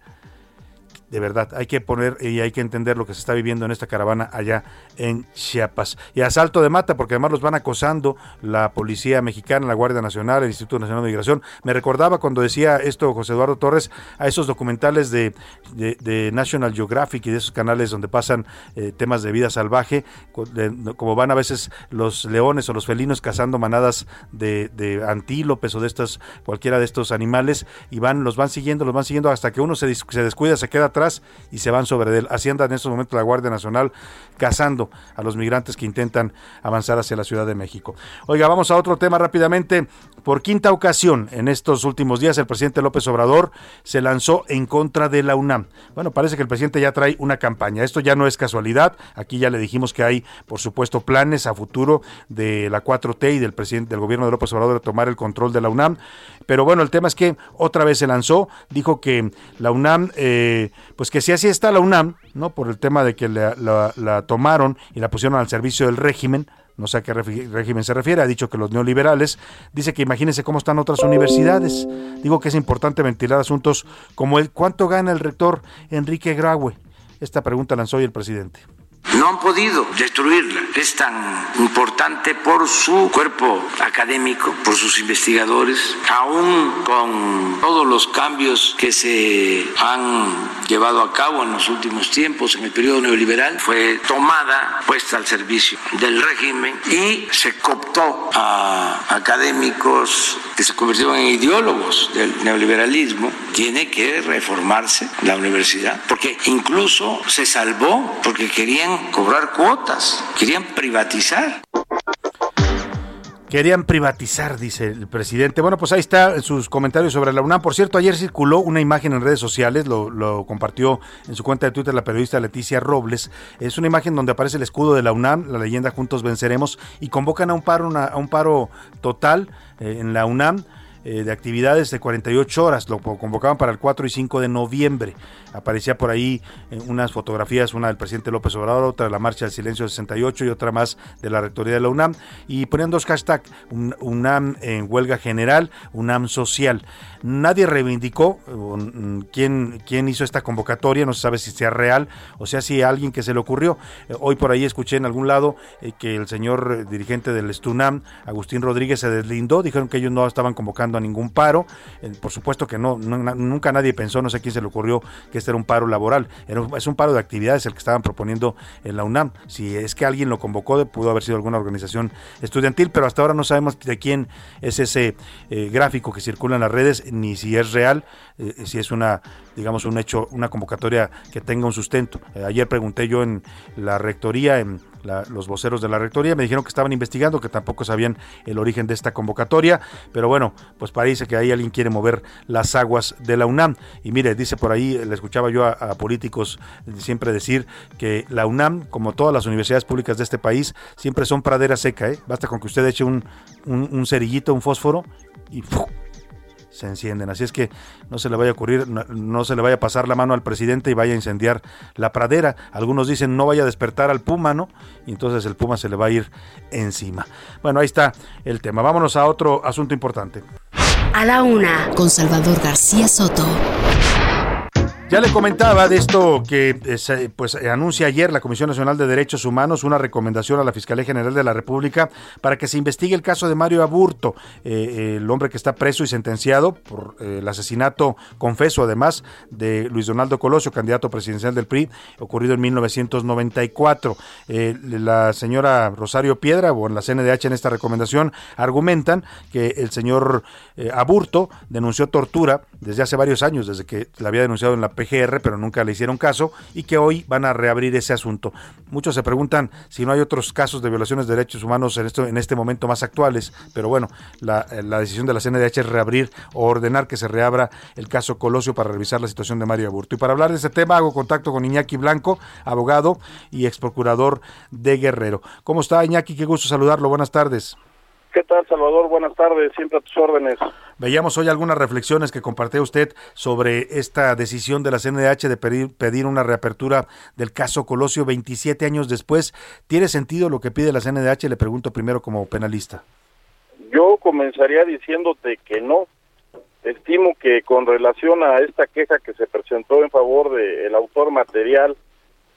de verdad, hay que poner y hay que entender lo que se está viviendo en esta caravana allá en Chiapas. Y asalto de mata, porque además los van acosando la policía mexicana, la Guardia Nacional, el Instituto Nacional de Migración. Me recordaba cuando decía esto José Eduardo Torres a esos documentales de, de, National Geographic y de esos canales donde pasan eh, temas de vida salvaje, como van a veces los leones o los felinos cazando manadas de, antílopes o de estas, cualquiera de estos animales, y van, los van siguiendo, los van siguiendo hasta que uno se, se descuida, se queda atrás y se van sobre él. Así anda en estos momentos la Guardia Nacional cazando a los migrantes que intentan avanzar hacia la Ciudad de México. Oiga, vamos a otro tema rápidamente. Por quinta ocasión en estos últimos días, el presidente López Obrador se lanzó en contra de la UNAM. Bueno, parece que el presidente ya trae una campaña. Esto ya no es casualidad. Aquí ya le dijimos que hay, por supuesto, planes a futuro de la 4T y del presidente del gobierno de López Obrador de tomar el control de la UNAM. Pero bueno, el tema es que otra vez se lanzó, dijo que la UNAM eh, pues que si así está la UNAM, ¿no? Por el tema de que la, la tomaron y la pusieron al servicio del régimen, no sé a qué régimen se refiere, ha dicho que los neoliberales, dice que imagínense cómo están otras universidades. Digo que es importante ventilar asuntos como el cuánto gana el rector Enrique Graue. Esta pregunta lanzó hoy el presidente. No han podido destruirla. Es tan importante por su cuerpo académico, por sus investigadores, aún con todos los cambios que se han llevado a cabo en los últimos tiempos, en el periodo neoliberal, fue tomada, puesta al servicio del régimen y se cooptó a académicos que se convirtieron en ideólogos del neoliberalismo. Tiene que reformarse la universidad, porque incluso se salvó porque querían cobrar cuotas, querían privatizar. Querían privatizar, dice el presidente. Bueno, pues ahí está sus comentarios sobre la UNAM. Por cierto, ayer circuló una imagen en redes sociales, lo, compartió en su cuenta de Twitter la periodista Leticia Robles. Es una imagen donde aparece el escudo de la UNAM, la leyenda Juntos Venceremos, y convocan a un paro, a un paro total eh, en la UNAM de actividades de 48 horas. Lo convocaban para el 4 y 5 de noviembre. Aparecía por ahí eh, unas fotografías, una del presidente López Obrador, otra de la Marcha del Silencio 68 y otra más de la Rectoría de la UNAM. Y ponían dos hashtags, UNAM en huelga general, UNAM social. Nadie reivindicó mm, quién, quién hizo esta convocatoria, no se sabe si sea real o sea si alguien que se le ocurrió. Eh, hoy por ahí escuché en algún lado que el señor dirigente del STUNAM, Agustín Rodríguez, se deslindó, dijeron que ellos no estaban convocando a ningún paro. Eh, por supuesto que no, nunca nadie pensó, no sé quién se le ocurrió que este era un paro laboral. es un paro de actividades el que estaban proponiendo en la UNAM. Si es que alguien lo convocó, pudo haber sido alguna organización estudiantil, pero hasta ahora no sabemos de quién es ese eh, gráfico que circula en las redes, ni si es real, eh, si es una, digamos, un hecho, una convocatoria que tenga un sustento. ayer pregunté yo en la rectoría, en los voceros de la rectoría me dijeron que estaban investigando, que tampoco sabían el origen de esta convocatoria, pero bueno, pues parece que ahí alguien quiere mover las aguas de la UNAM. Y mire, dice por ahí, le escuchaba yo a, políticos siempre decir que la UNAM, como todas las universidades públicas de este país, siempre son pradera seca, ¿eh? Basta con que usted eche un, un, cerillito, un fósforo y se encienden. Así es que no se le vaya a ocurrir, no, se le vaya a pasar la mano al presidente y vaya a incendiar la pradera. Algunos dicen no vaya a despertar al puma, ¿no? Y entonces el puma se le va a ir encima. Bueno, ahí está el tema. Vámonos a otro asunto importante. A la una, con Salvador García Soto. Ya le comentaba de esto que eh, pues eh, anuncia ayer la Comisión Nacional de Derechos Humanos una recomendación a la Fiscalía General de la República para que se investigue el caso de Mario Aburto, eh, el hombre que está preso y sentenciado por el asesinato confeso además de Luis Donaldo Colosio, candidato presidencial del PRI, ocurrido en 1994. la señora Rosario Piedra o en la CNDH en esta recomendación argumentan que el señor Aburto denunció tortura desde hace varios años, desde que la había denunciado en la PGR, pero nunca le hicieron caso y que hoy van a reabrir ese asunto. Muchos se preguntan si no hay otros casos de violaciones de derechos humanos en, esto, en este momento más actuales, pero bueno, la, la decisión de la CNDH es reabrir o ordenar que se reabra el caso Colosio para revisar la situación de Mario Aburto. Y para hablar de ese tema hago contacto con Iñaki Blanco, abogado y ex procurador de Guerrero. ¿Cómo está Iñaki? Qué gusto saludarlo. Buenas tardes. ¿Qué tal, Salvador? Buenas tardes, siempre a tus órdenes. Veíamos hoy algunas reflexiones que compartió usted sobre esta decisión de la CNDH de pedir, una reapertura del caso Colosio 27 años después. ¿Tiene sentido lo que pide la CNDH? Le pregunto primero como penalista. Yo comenzaría diciéndote que no. Estimo que con relación a esta queja que se presentó en favor del autor material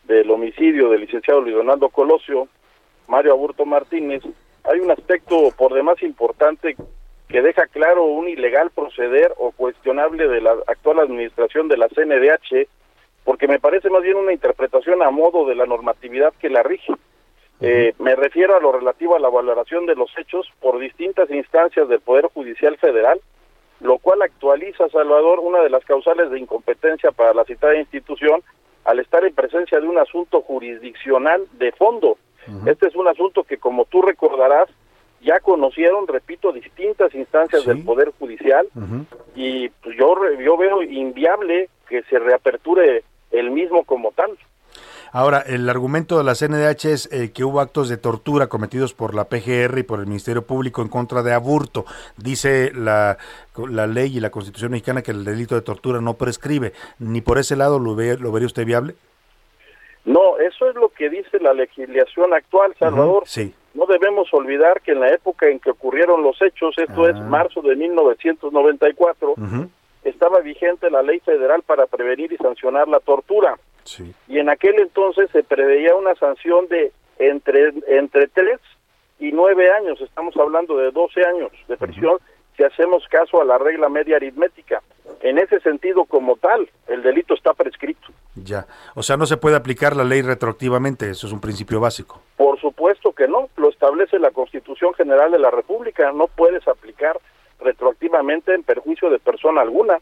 del homicidio del licenciado Luis Donaldo Colosio, Mario Aburto Martínez, hay un aspecto por demás importante que deja claro un ilegal proceder o cuestionable de la actual administración de la CNDH, porque me parece más bien una interpretación a modo de la normatividad que la rige. Eh, me refiero a lo relativo a la valoración de los hechos por distintas instancias del Poder Judicial Federal, lo cual actualiza, Salvador, una de las causales de incompetencia para la citada institución al estar en presencia de un asunto jurisdiccional de fondo, este es un asunto que, como tú recordarás, ya conocieron, repito, distintas instancias del Poder Judicial y pues, yo, yo veo inviable que se reaperture el mismo como tal. Ahora, el argumento de la CNDH es eh, que hubo actos de tortura cometidos por la PGR y por el Ministerio Público en contra de Aburto. Dice la, la ley y la Constitución mexicana que el delito de tortura no prescribe. ¿Ni por ese lado lo, ve, lo vería usted viable? No, eso es lo que dice la legislación actual, Salvador. sí. No debemos olvidar que en la época en que ocurrieron los hechos, esto es Ah. marzo de 1994, estaba vigente la ley federal para prevenir y sancionar la tortura. Sí. Y en aquel entonces se preveía una sanción de entre, entre 3 y 9 años, estamos hablando de 12 años de prisión, si hacemos caso a la regla media aritmética. En ese sentido, como tal, el delito está prescrito. Ya. O sea, no se puede aplicar la ley retroactivamente, eso es un principio básico. Por supuesto que no, lo establece la Constitución General de la República, no puedes aplicar retroactivamente en perjuicio de persona alguna.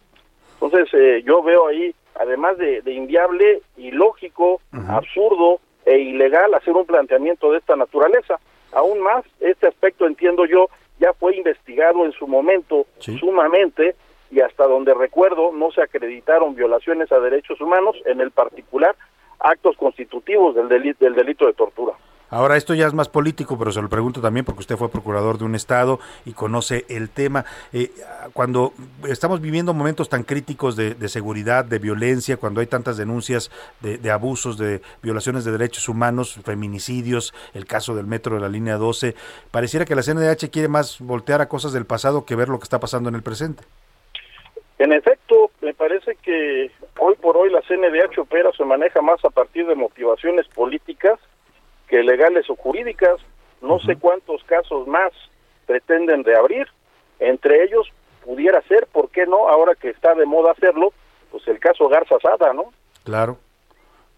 Entonces, eh, yo veo ahí, además de, de inviable, ilógico, absurdo e ilegal hacer un planteamiento de esta naturaleza. Aún más, este aspecto, entiendo yo, ya fue investigado en su momento sumamente y hasta donde recuerdo no se acreditaron violaciones a derechos humanos, en el particular actos constitutivos del delito, del delito de tortura. Ahora, esto ya es más político, pero se lo pregunto también porque usted fue procurador de un estado y conoce el tema. Eh, cuando estamos viviendo momentos tan críticos de, de seguridad, de violencia, cuando hay tantas denuncias de, de abusos, de violaciones de derechos humanos, feminicidios, el caso del metro de la línea 12, pareciera que la CNDH quiere más voltear a cosas del pasado que ver lo que está pasando en el presente. En efecto, me parece que hoy por hoy la CNDH opera, se maneja más a partir de motivaciones políticas que legales o jurídicas. No sé cuántos casos más pretenden reabrir. Entre ellos pudiera ser, ¿por qué no? Ahora que está de moda hacerlo, pues el caso Garza Sada, ¿no? Claro.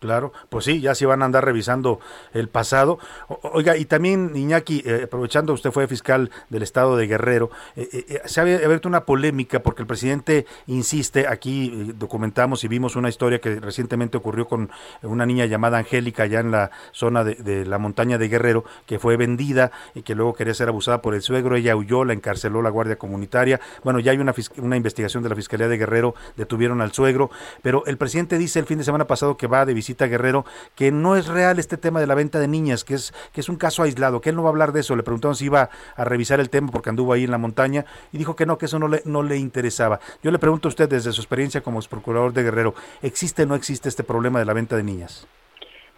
Claro, pues sí, ya se van a andar revisando el pasado. Oiga, y también, Iñaki, eh, aprovechando, usted fue fiscal del estado de Guerrero, eh, eh, eh, se ha abierto una polémica porque el presidente insiste, aquí documentamos y vimos una historia que recientemente ocurrió con una niña llamada Angélica allá en la zona de, la montaña de Guerrero, que fue vendida y que luego quería ser abusada por el suegro, ella huyó, la encarceló la Guardia Comunitaria. Bueno, ya hay una, una investigación de la Fiscalía de Guerrero, detuvieron al suegro, pero el presidente dice el fin de semana pasado que va de visita Guerrero que no es real este tema de la venta de niñas, que es, que es un caso aislado, que él no va a hablar de eso. Le preguntaron si iba a revisar el tema porque anduvo ahí en la montaña y dijo que no, que eso no le, no le interesaba. Yo le pregunto a usted desde su experiencia como procurador de Guerrero, ¿existe o no existe este problema de la venta de niñas?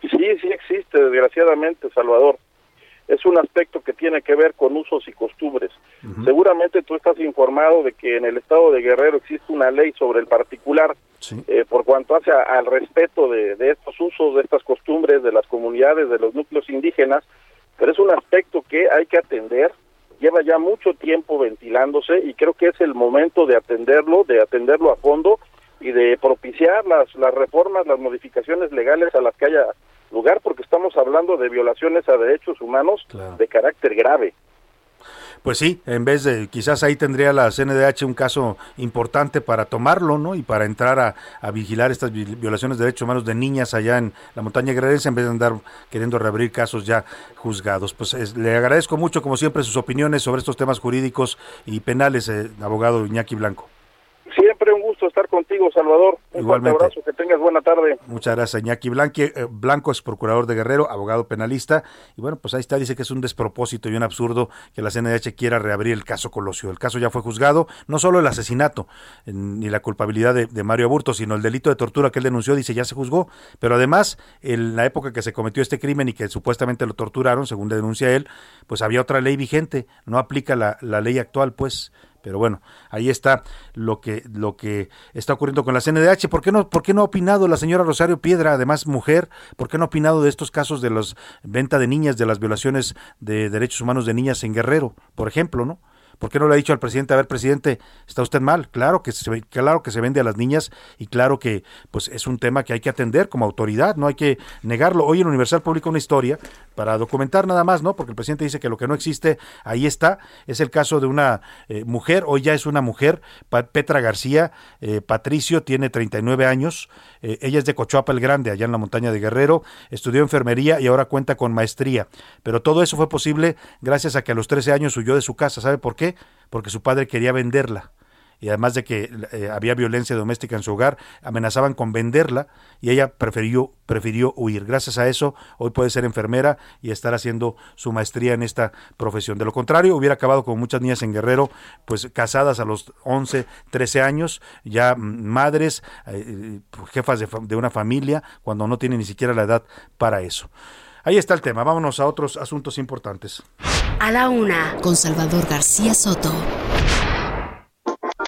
Sí, sí existe, desgraciadamente, Salvador. Es un aspecto que tiene que ver con usos y costumbres. Seguramente tú estás informado de que en el estado de Guerrero existe una ley sobre el particular eh, por cuanto hace a- al respeto de, de estos usos, de estas costumbres, de las comunidades, de los núcleos indígenas, pero es un aspecto que hay que atender. Lleva ya mucho tiempo ventilándose y creo que es el momento de atenderlo, de atenderlo a fondo y de propiciar las, las reformas, las modificaciones legales a las que haya lugar, porque estamos hablando de violaciones a derechos humanos de carácter grave. Pues sí, en vez de, quizás ahí tendría la CNDH un caso importante para tomarlo, ¿no? Y para entrar a, a vigilar estas vi- violaciones de derechos humanos de niñas allá en la montaña guerrerense, en vez de andar queriendo reabrir casos ya juzgados. Pues es- le agradezco mucho, como siempre, sus opiniones sobre estos temas jurídicos y penales, eh, abogado Iñaki Blanco. Gusto estar contigo, Salvador. Un Igualmente. fuerte abrazo, que tengas buena tarde. Muchas gracias, Iñaki Blanqui, eh, Blanco es procurador de Guerrero, abogado penalista. Y bueno, pues ahí está, dice que es un despropósito y un absurdo que la CNDH quiera reabrir el caso Colosio. El caso ya fue juzgado, no solo el asesinato eh, ni la culpabilidad de, de Mario Aburto, sino el delito de tortura que él denunció, dice ya se juzgó. Pero además, en la época que se cometió este crimen y que supuestamente lo torturaron, según le denuncia él, pues había otra ley vigente, no aplica la, la ley actual, pues. Pero bueno, ahí está lo que lo que está ocurriendo con la CNDH. ¿Por qué no por qué no ha opinado la señora Rosario Piedra, además mujer? ¿Por qué no ha opinado de estos casos de los venta de niñas, de las violaciones de derechos humanos de niñas en Guerrero, por ejemplo, ¿no? ¿Por qué no le ha dicho al presidente, a ver, presidente, está usted mal? Claro que se, claro que se vende a las niñas y claro que pues es un tema que hay que atender como autoridad, no hay que negarlo. Hoy en Universal publica una historia para documentar nada más, ¿no? Porque el presidente dice que lo que no existe, ahí está. Es el caso de una eh, mujer, hoy ya es una mujer, Petra García, eh, Patricio, tiene 39 años, eh, ella es de Cochuapa el Grande, allá en la montaña de Guerrero, estudió enfermería y ahora cuenta con maestría. Pero todo eso fue posible gracias a que a los 13 años huyó de su casa. ¿Sabe por qué? Porque su padre quería venderla y además de que eh, había violencia doméstica en su hogar, amenazaban con venderla y ella prefirió, prefirió huir. Gracias a eso, hoy puede ser enfermera y estar haciendo su maestría en esta profesión. De lo contrario, hubiera acabado con muchas niñas en Guerrero, pues casadas a los 11, 13 años, ya madres, eh, jefas de, de una familia, cuando no tienen ni siquiera la edad para eso. Ahí está el tema. Vámonos a otros asuntos importantes. A la una, con Salvador García Soto.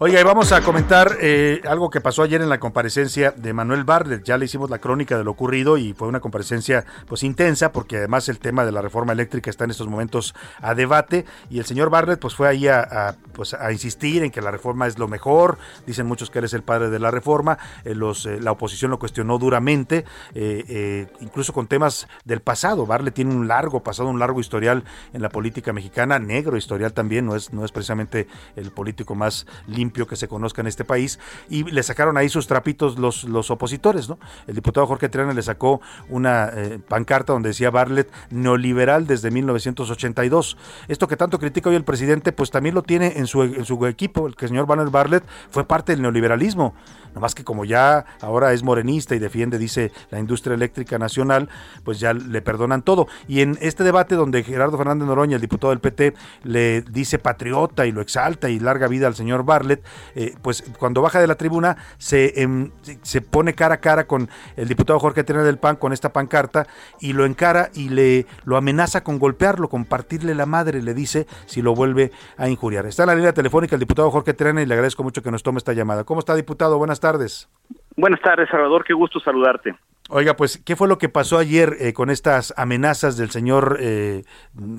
Oiga, y vamos a comentar eh, algo que pasó ayer en la comparecencia de Manuel Barlet. Ya le hicimos la crónica de lo ocurrido y fue una comparecencia pues intensa porque además el tema de la reforma eléctrica está en estos momentos a debate y el señor Barlet pues fue ahí a, pues, a insistir en que la reforma es lo mejor. Dicen muchos que eres el padre de la reforma. Eh, los, eh, la oposición lo cuestionó duramente, incluso con temas del pasado. Barlet tiene un largo pasado, un largo historial en la política mexicana, negro historial también. No es, no es precisamente el político más limpio que se conozca en este país y le sacaron ahí sus trapitos los, los opositores, ¿no? El diputado Jorge Triana le sacó una eh, pancarta donde decía Bartlett neoliberal desde 1982. Esto que tanto critica hoy el presidente, pues también lo tiene en su, en su equipo, el que el señor Banner Bartlett fue parte del neoliberalismo, más que como ya ahora es morenista y defiende, dice, la industria eléctrica nacional, pues ya le perdonan todo. Y en este debate donde Gerardo Fernández Noroña, el diputado del PT, le dice patriota y lo exalta y larga vida al señor Bartlett, eh, pues cuando baja de la tribuna se, em, se pone cara a cara con el diputado Jorge Trenes del PAN con esta pancarta y lo encara y le lo amenaza con golpearlo, con partirle la madre, le dice si lo vuelve a injuriar. Está en la línea telefónica el diputado Jorge Trenes y le agradezco mucho que nos tome esta llamada. ¿Cómo está, diputado? Buenas tardes. Buenas tardes, Salvador. Qué gusto saludarte. Oiga, pues, ¿qué fue lo que pasó ayer eh, con estas amenazas del señor eh,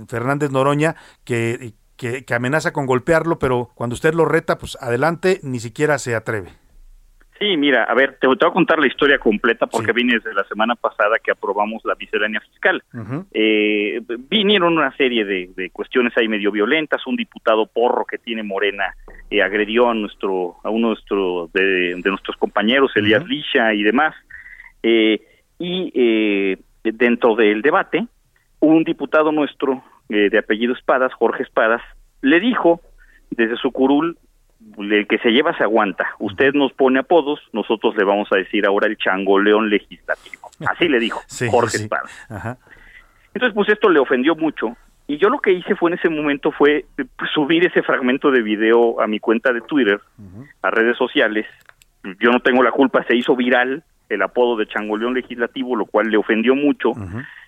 Fernández Noroña que, que, amenaza con golpearlo, pero cuando usted lo reta, pues adelante, ni siquiera se atreve. Sí, mira, a ver, te, voy a contar la historia completa porque vine desde la semana pasada que aprobamos la miscelánea fiscal. eh, vinieron una serie de, cuestiones ahí medio violentas. Un diputado porro que tiene Morena eh, agredió a nuestro a uno de, nuestro, de, nuestros compañeros, Elías Lisha y demás. Eh, y eh, dentro del debate, un diputado nuestro eh, de apellido Espadas, Jorge Espadas, le dijo desde su curul, el que se lleva se aguanta. Usted nos pone apodos, nosotros le vamos a decir ahora el changoleón legislativo. Así le dijo Jorge Espadas. Entonces, pues esto le ofendió mucho. Y yo lo que hice fue en ese momento fue pues, subir ese fragmento de video a mi cuenta de Twitter, a redes sociales. Yo no tengo la culpa, se hizo viral el apodo de changoleón legislativo, lo cual le ofendió mucho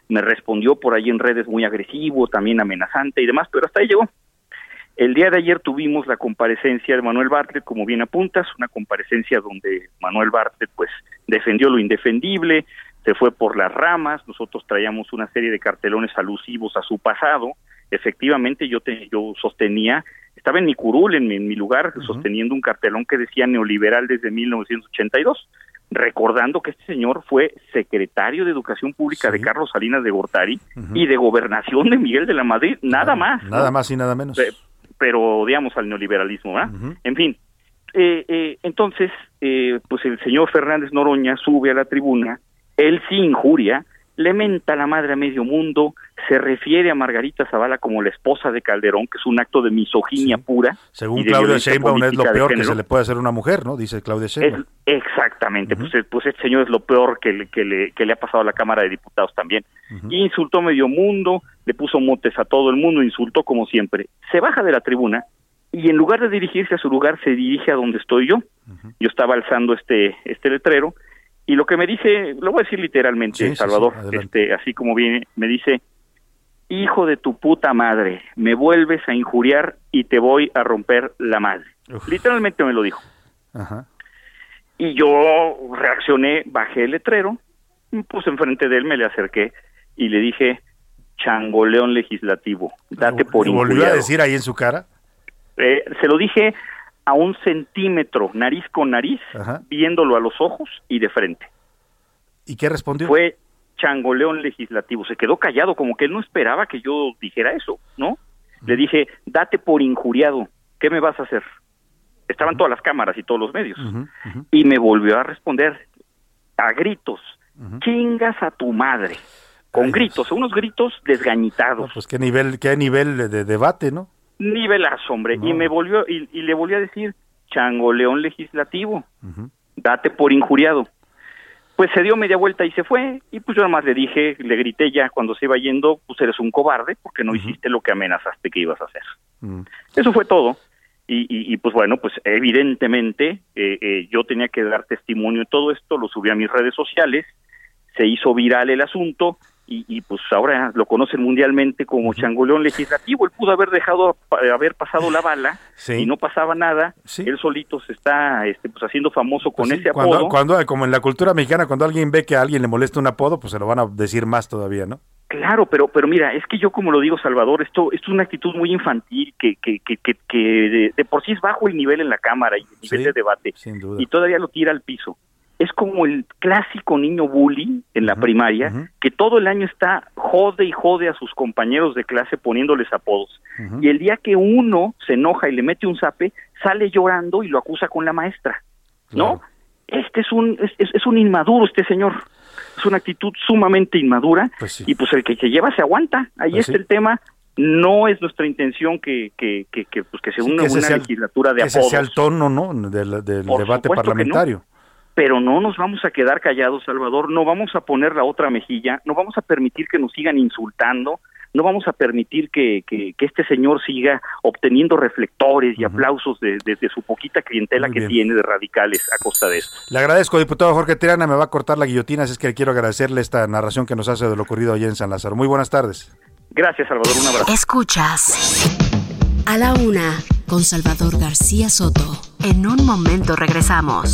me respondió por ahí en redes muy agresivo, también amenazante y demás, pero hasta ahí llegó. El día de ayer tuvimos la comparecencia de Manuel Bartlett, como bien apuntas, una comparecencia donde Manuel Bartlett pues defendió lo indefendible, se fue por las ramas, nosotros traíamos una serie de cartelones alusivos a su pasado, efectivamente yo te, yo sostenía, estaba en mi curul, en mi, en mi lugar, sosteniendo un cartelón que decía neoliberal desde 1982 recordando que este señor fue secretario de Educación Pública de Carlos Salinas de Gortari y de Gobernación de Miguel de la Madrid, nada, más. Nada más y nada menos. Pero, digamos, al neoliberalismo, ¿verdad? En fin, eh, eh, entonces, eh, pues el señor Fernández Noroña sube a la tribuna, él sí injuria, le menta la madre a medio mundo, se refiere a Margarita Zavala como la esposa de Calderón, que es un acto de misoginia pura. Según Claudia Sheinbaum es lo peor que se le puede hacer a una mujer, ¿no? Dice Claudia Sheinbaum. exactamente, pues, pues este señor es lo peor que le, que le, que le ha pasado a la Cámara de Diputados también. Insultó medio mundo, le puso motes a todo el mundo, insultó como siempre. Se baja de la tribuna y en lugar de dirigirse a su lugar, se dirige a donde estoy yo. Yo estaba alzando este, este letrero y lo que me dice, lo voy a decir literalmente, Salvador, este, así como viene, me dice, hijo de tu puta madre, me vuelves a injuriar y te voy a romper la madre. Literalmente me lo dijo. Y yo reaccioné, bajé el letrero, me puse enfrente de él, me le acerqué y le dije, changoleón legislativo, date por injuriado. volvió a decir ahí en su cara? Eh, se lo dije a un centímetro, nariz con nariz, viéndolo a los ojos y de frente. ¿Y qué respondió? Fue changoleón legislativo. Se quedó callado, como que él no esperaba que yo dijera eso, ¿no? Le dije, date por injuriado, ¿qué me vas a hacer? Estaban todas las cámaras y todos los medios. Y me volvió a responder a gritos, chingas a tu madre. Con gritos, unos gritos desgañitados. pues qué nivel, qué nivel de debate, ¿no? Nivelazo, hombre. Y me volvió, y, le volvió a decir, chango león legislativo, date por injuriado. Pues se dio media vuelta y se fue, y pues yo nada más le dije, le grité ya cuando se iba yendo, pues eres un cobarde porque no hiciste lo que amenazaste que ibas a hacer. Eso fue todo. Y, y, pues bueno, pues evidentemente eh, eh, yo tenía que dar testimonio de todo esto, lo subí a mis redes sociales, se hizo viral el asunto y, y pues ahora lo conocen mundialmente como changoleón legislativo. Él pudo haber dejado, haber pasado la bala y no pasaba nada. Él solito se está este, pues haciendo famoso con Pues sí, ese apodo. cuando, cuando, como en la cultura mexicana, cuando alguien ve que a alguien le molesta un apodo, pues se lo van a decir más todavía, ¿no? Claro, pero pero mira, es que yo como lo digo, Salvador, esto, esto es una actitud muy infantil que que, que, que, que de, de por sí es bajo el nivel en la Cámara y el nivel de debate sin duda. y todavía lo tira al piso. Es como el clásico niño bully en la primaria que todo el año está jode y jode a sus compañeros de clase poniéndoles apodos. Y el día que uno se enoja y le mete un zape, sale llorando y lo acusa con la maestra. ¿No? Este es un es, es- es un inmaduro este señor. Es una actitud sumamente inmadura y pues el que se lleva se aguanta. Ahí Pues está sí. el tema. No es nuestra intención que que que, que, pues que se Sí, una que ese una sea legislatura de que ese apodos. sea el tono, ¿no? Del, debate que parlamentario. Pero no nos vamos a quedar callados, Salvador, no vamos a poner la otra mejilla, no vamos a permitir que nos sigan insultando, no vamos a permitir que, que, que este señor siga obteniendo reflectores y aplausos de, de- de su poquita clientela Muy que bien. tiene de radicales a costa de esto. Le agradezco, diputado Jorge Tirana, me va a cortar la guillotina, así es que quiero agradecerle esta narración que nos hace de lo ocurrido allá en San Lázaro. Muy buenas tardes. Gracias, Salvador, un abrazo. Escuchas a la una con Salvador García Soto. En un momento regresamos.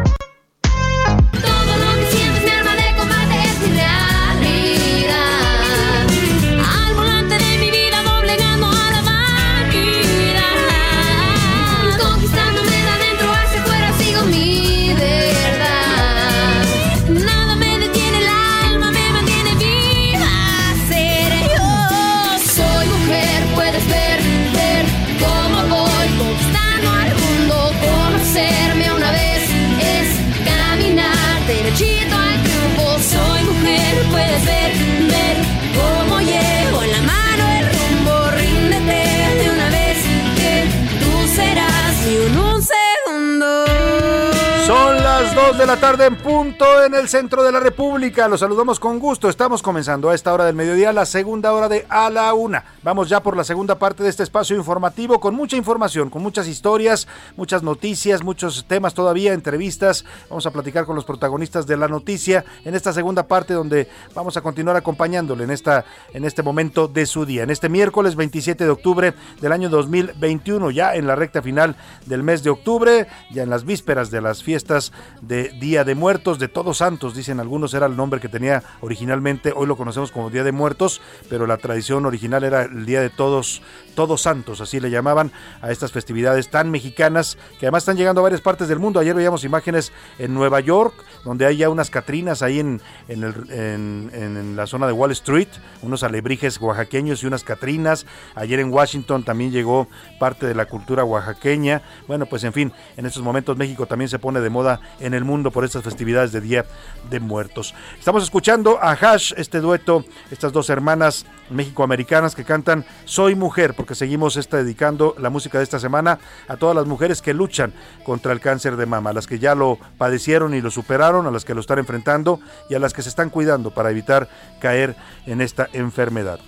De la tarde en punto en el centro de la República. Los saludamos con gusto. Estamos comenzando a esta hora del mediodía la segunda hora de A la Una. Vamos ya por la segunda parte de este espacio informativo con mucha información, con muchas historias, muchas noticias, muchos temas todavía, entrevistas. Vamos a platicar con los protagonistas de la noticia en esta segunda parte donde vamos a continuar acompañándole en, esta, en este momento de su día. En este miércoles 27 de octubre del año 2021, ya en la recta final del mes de octubre, ya en las vísperas de las fiestas de Día de Muertos, de Todos Santos, dicen algunos era el nombre que tenía originalmente, hoy lo conocemos como Día de Muertos, pero la tradición original era el Día de Todos, Todos Santos, así le llamaban a estas festividades tan mexicanas que además están llegando a varias partes del mundo. Ayer veíamos imágenes en Nueva York, donde hay ya unas catrinas ahí en, en, en la zona de Wall Street, unos alebrijes oaxaqueños y unas catrinas. Ayer en Washington también llegó parte de la cultura oaxaqueña. Bueno, pues en fin, en estos momentos México también se pone de moda en el mundo por estas festividades de Día de Muertos. Estamos escuchando a Hash, este dueto, estas dos hermanas mexicoamericanas que cantan Soy Mujer, porque seguimos esta dedicando la música de esta semana a todas las mujeres que luchan contra el cáncer de mama, a las que ya lo padecieron y lo superaron, a las que lo están enfrentando y a las que se están cuidando para evitar caer en esta enfermedad.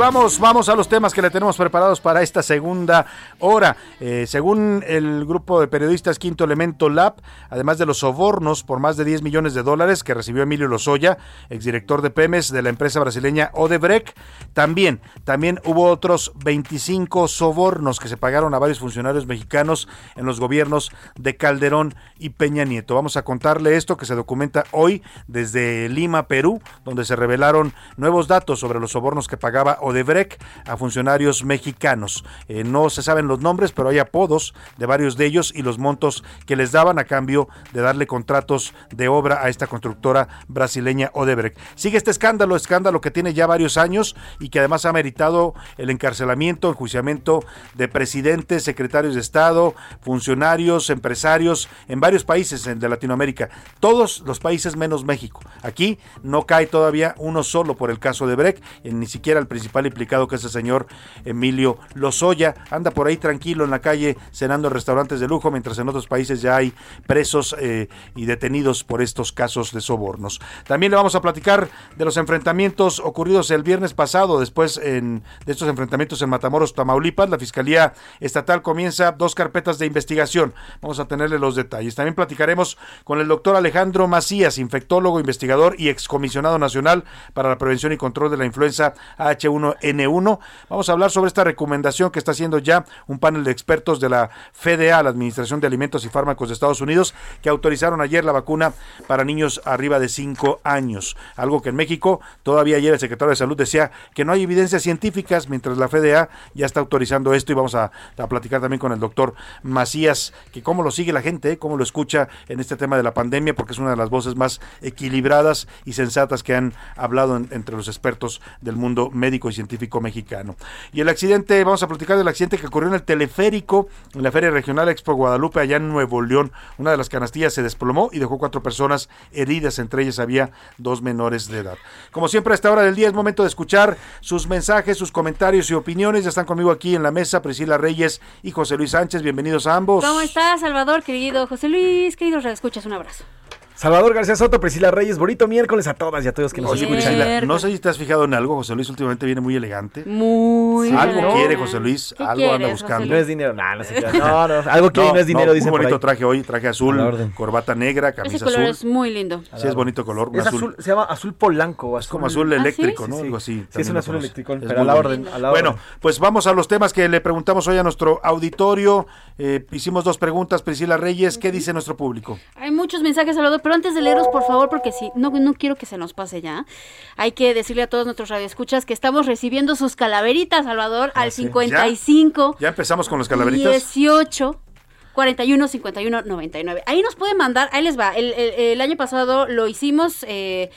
Vamos, vamos a los temas que le tenemos preparados para esta segunda hora. Eh, según el grupo de periodistas Quinto Elemento Lab, además de los sobornos por más de 10 millones de dólares que recibió Emilio Lozoya, exdirector de Pemes de la empresa brasileña Odebrecht, también, también hubo otros 25 sobornos que se pagaron a varios funcionarios mexicanos en los gobiernos de Calderón y Peña Nieto. Vamos a contarle esto que se documenta hoy desde Lima, Perú, donde se revelaron nuevos datos sobre los sobornos que pagaba Odebrecht a funcionarios mexicanos. Eh, no se saben los nombres, pero hay apodos de varios de ellos y los montos que les daban a cambio de darle contratos de obra a esta constructora brasileña Odebrecht. Sigue este escándalo, escándalo que tiene ya varios años y que además ha meritado el encarcelamiento, enjuiciamiento de presidentes, secretarios de Estado, funcionarios, empresarios en varios países de Latinoamérica. Todos los países menos México. Aquí no cae todavía uno solo por el caso de Brecht, ni siquiera el principal implicado que es el señor Emilio Lozoya. Anda por ahí tranquilo en la calle cenando en restaurantes de lujo, mientras en otros países ya hay presos eh, y detenidos por estos casos de sobornos. También le vamos a platicar de los enfrentamientos ocurridos el viernes pasado, después de estos enfrentamientos en Matamoros, Tamaulipas. La Fiscalía Estatal comienza dos carpetas de investigación. Vamos a tenerle los detalles. También platicaremos con el doctor Alejandro Macías, infectólogo, investigador y excomisionado nacional para la prevención y control de la influenza H1N1. Vamos a hablar sobre esta recomendación que está haciendo ya un panel de expertos de la FDA, la Administración de Alimentos y Fármacos de Estados Unidos, que autorizaron ayer la vacuna para niños arriba de 5 años. Algo que en México todavía ayer el secretario de Salud decía que no hay evidencias científicas, mientras la FDA ya está autorizando esto y vamos a, a platicar también con el doctor Macías, que cómo lo sigue la gente, cómo lo escucha en este tema de la pandemia, porque es una de las voces más equilibradas y sensatas que han hablado entre los expertos del mundo médico científico mexicano. Y el accidente, vamos a platicar del accidente que ocurrió en el teleférico en la Feria Regional Expo Guadalupe, allá en Nuevo León. Una de las canastillas se desplomó y dejó cuatro personas heridas, entre ellas había dos menores de edad. Como siempre, a esta hora del día es momento de escuchar sus mensajes, sus comentarios y opiniones. Ya están conmigo aquí en la mesa Priscila Reyes y José Luis Sánchez. Bienvenidos a ambos. ¿Cómo estás, Salvador, querido José Luis? Queridos escuchas, un abrazo. Salvador García Soto, Priscila Reyes, bonito miércoles a todas y a todos que nos Oye, escuchan. Priscila, no sé si te has fijado en algo, José Luis últimamente viene muy elegante. Muy Algo elegante. quiere José Luis, ¿Qué algo anda buscando. No es dinero, no, no, crean. no, no, algo que no, es dinero, no, dicen Muy por bonito ahí. traje hoy, traje azul, corbata negra, Ese camisa color azul. es muy lindo. Sí, es bonito color, Es azul. azul, se llama azul polanco. Azul, como azul ¿Ah, sí? eléctrico, Sí, ¿no? sí. Algo así. Sí, es un azul eléctrico, Es pero a la orden, a la Bueno, orden. pues vamos a los temas que le preguntamos hoy a nuestro auditorio. Eh, hicimos dos preguntas, Priscila Reyes, ¿qué dice nuestro público? Hay muchos mensajes, Salvador, pero antes de leerlos, por favor, porque si no, no quiero que se nos pase ya. Hay que decirle a todos nuestros radioescuchas que estamos recibiendo sus calaveritas, Salvador, al sí. 55 Ya empezamos con las calaveritas. 18 41 51 99. Ahí nos pueden mandar, ahí les va. El, el- el año pasado lo hicimos. eh,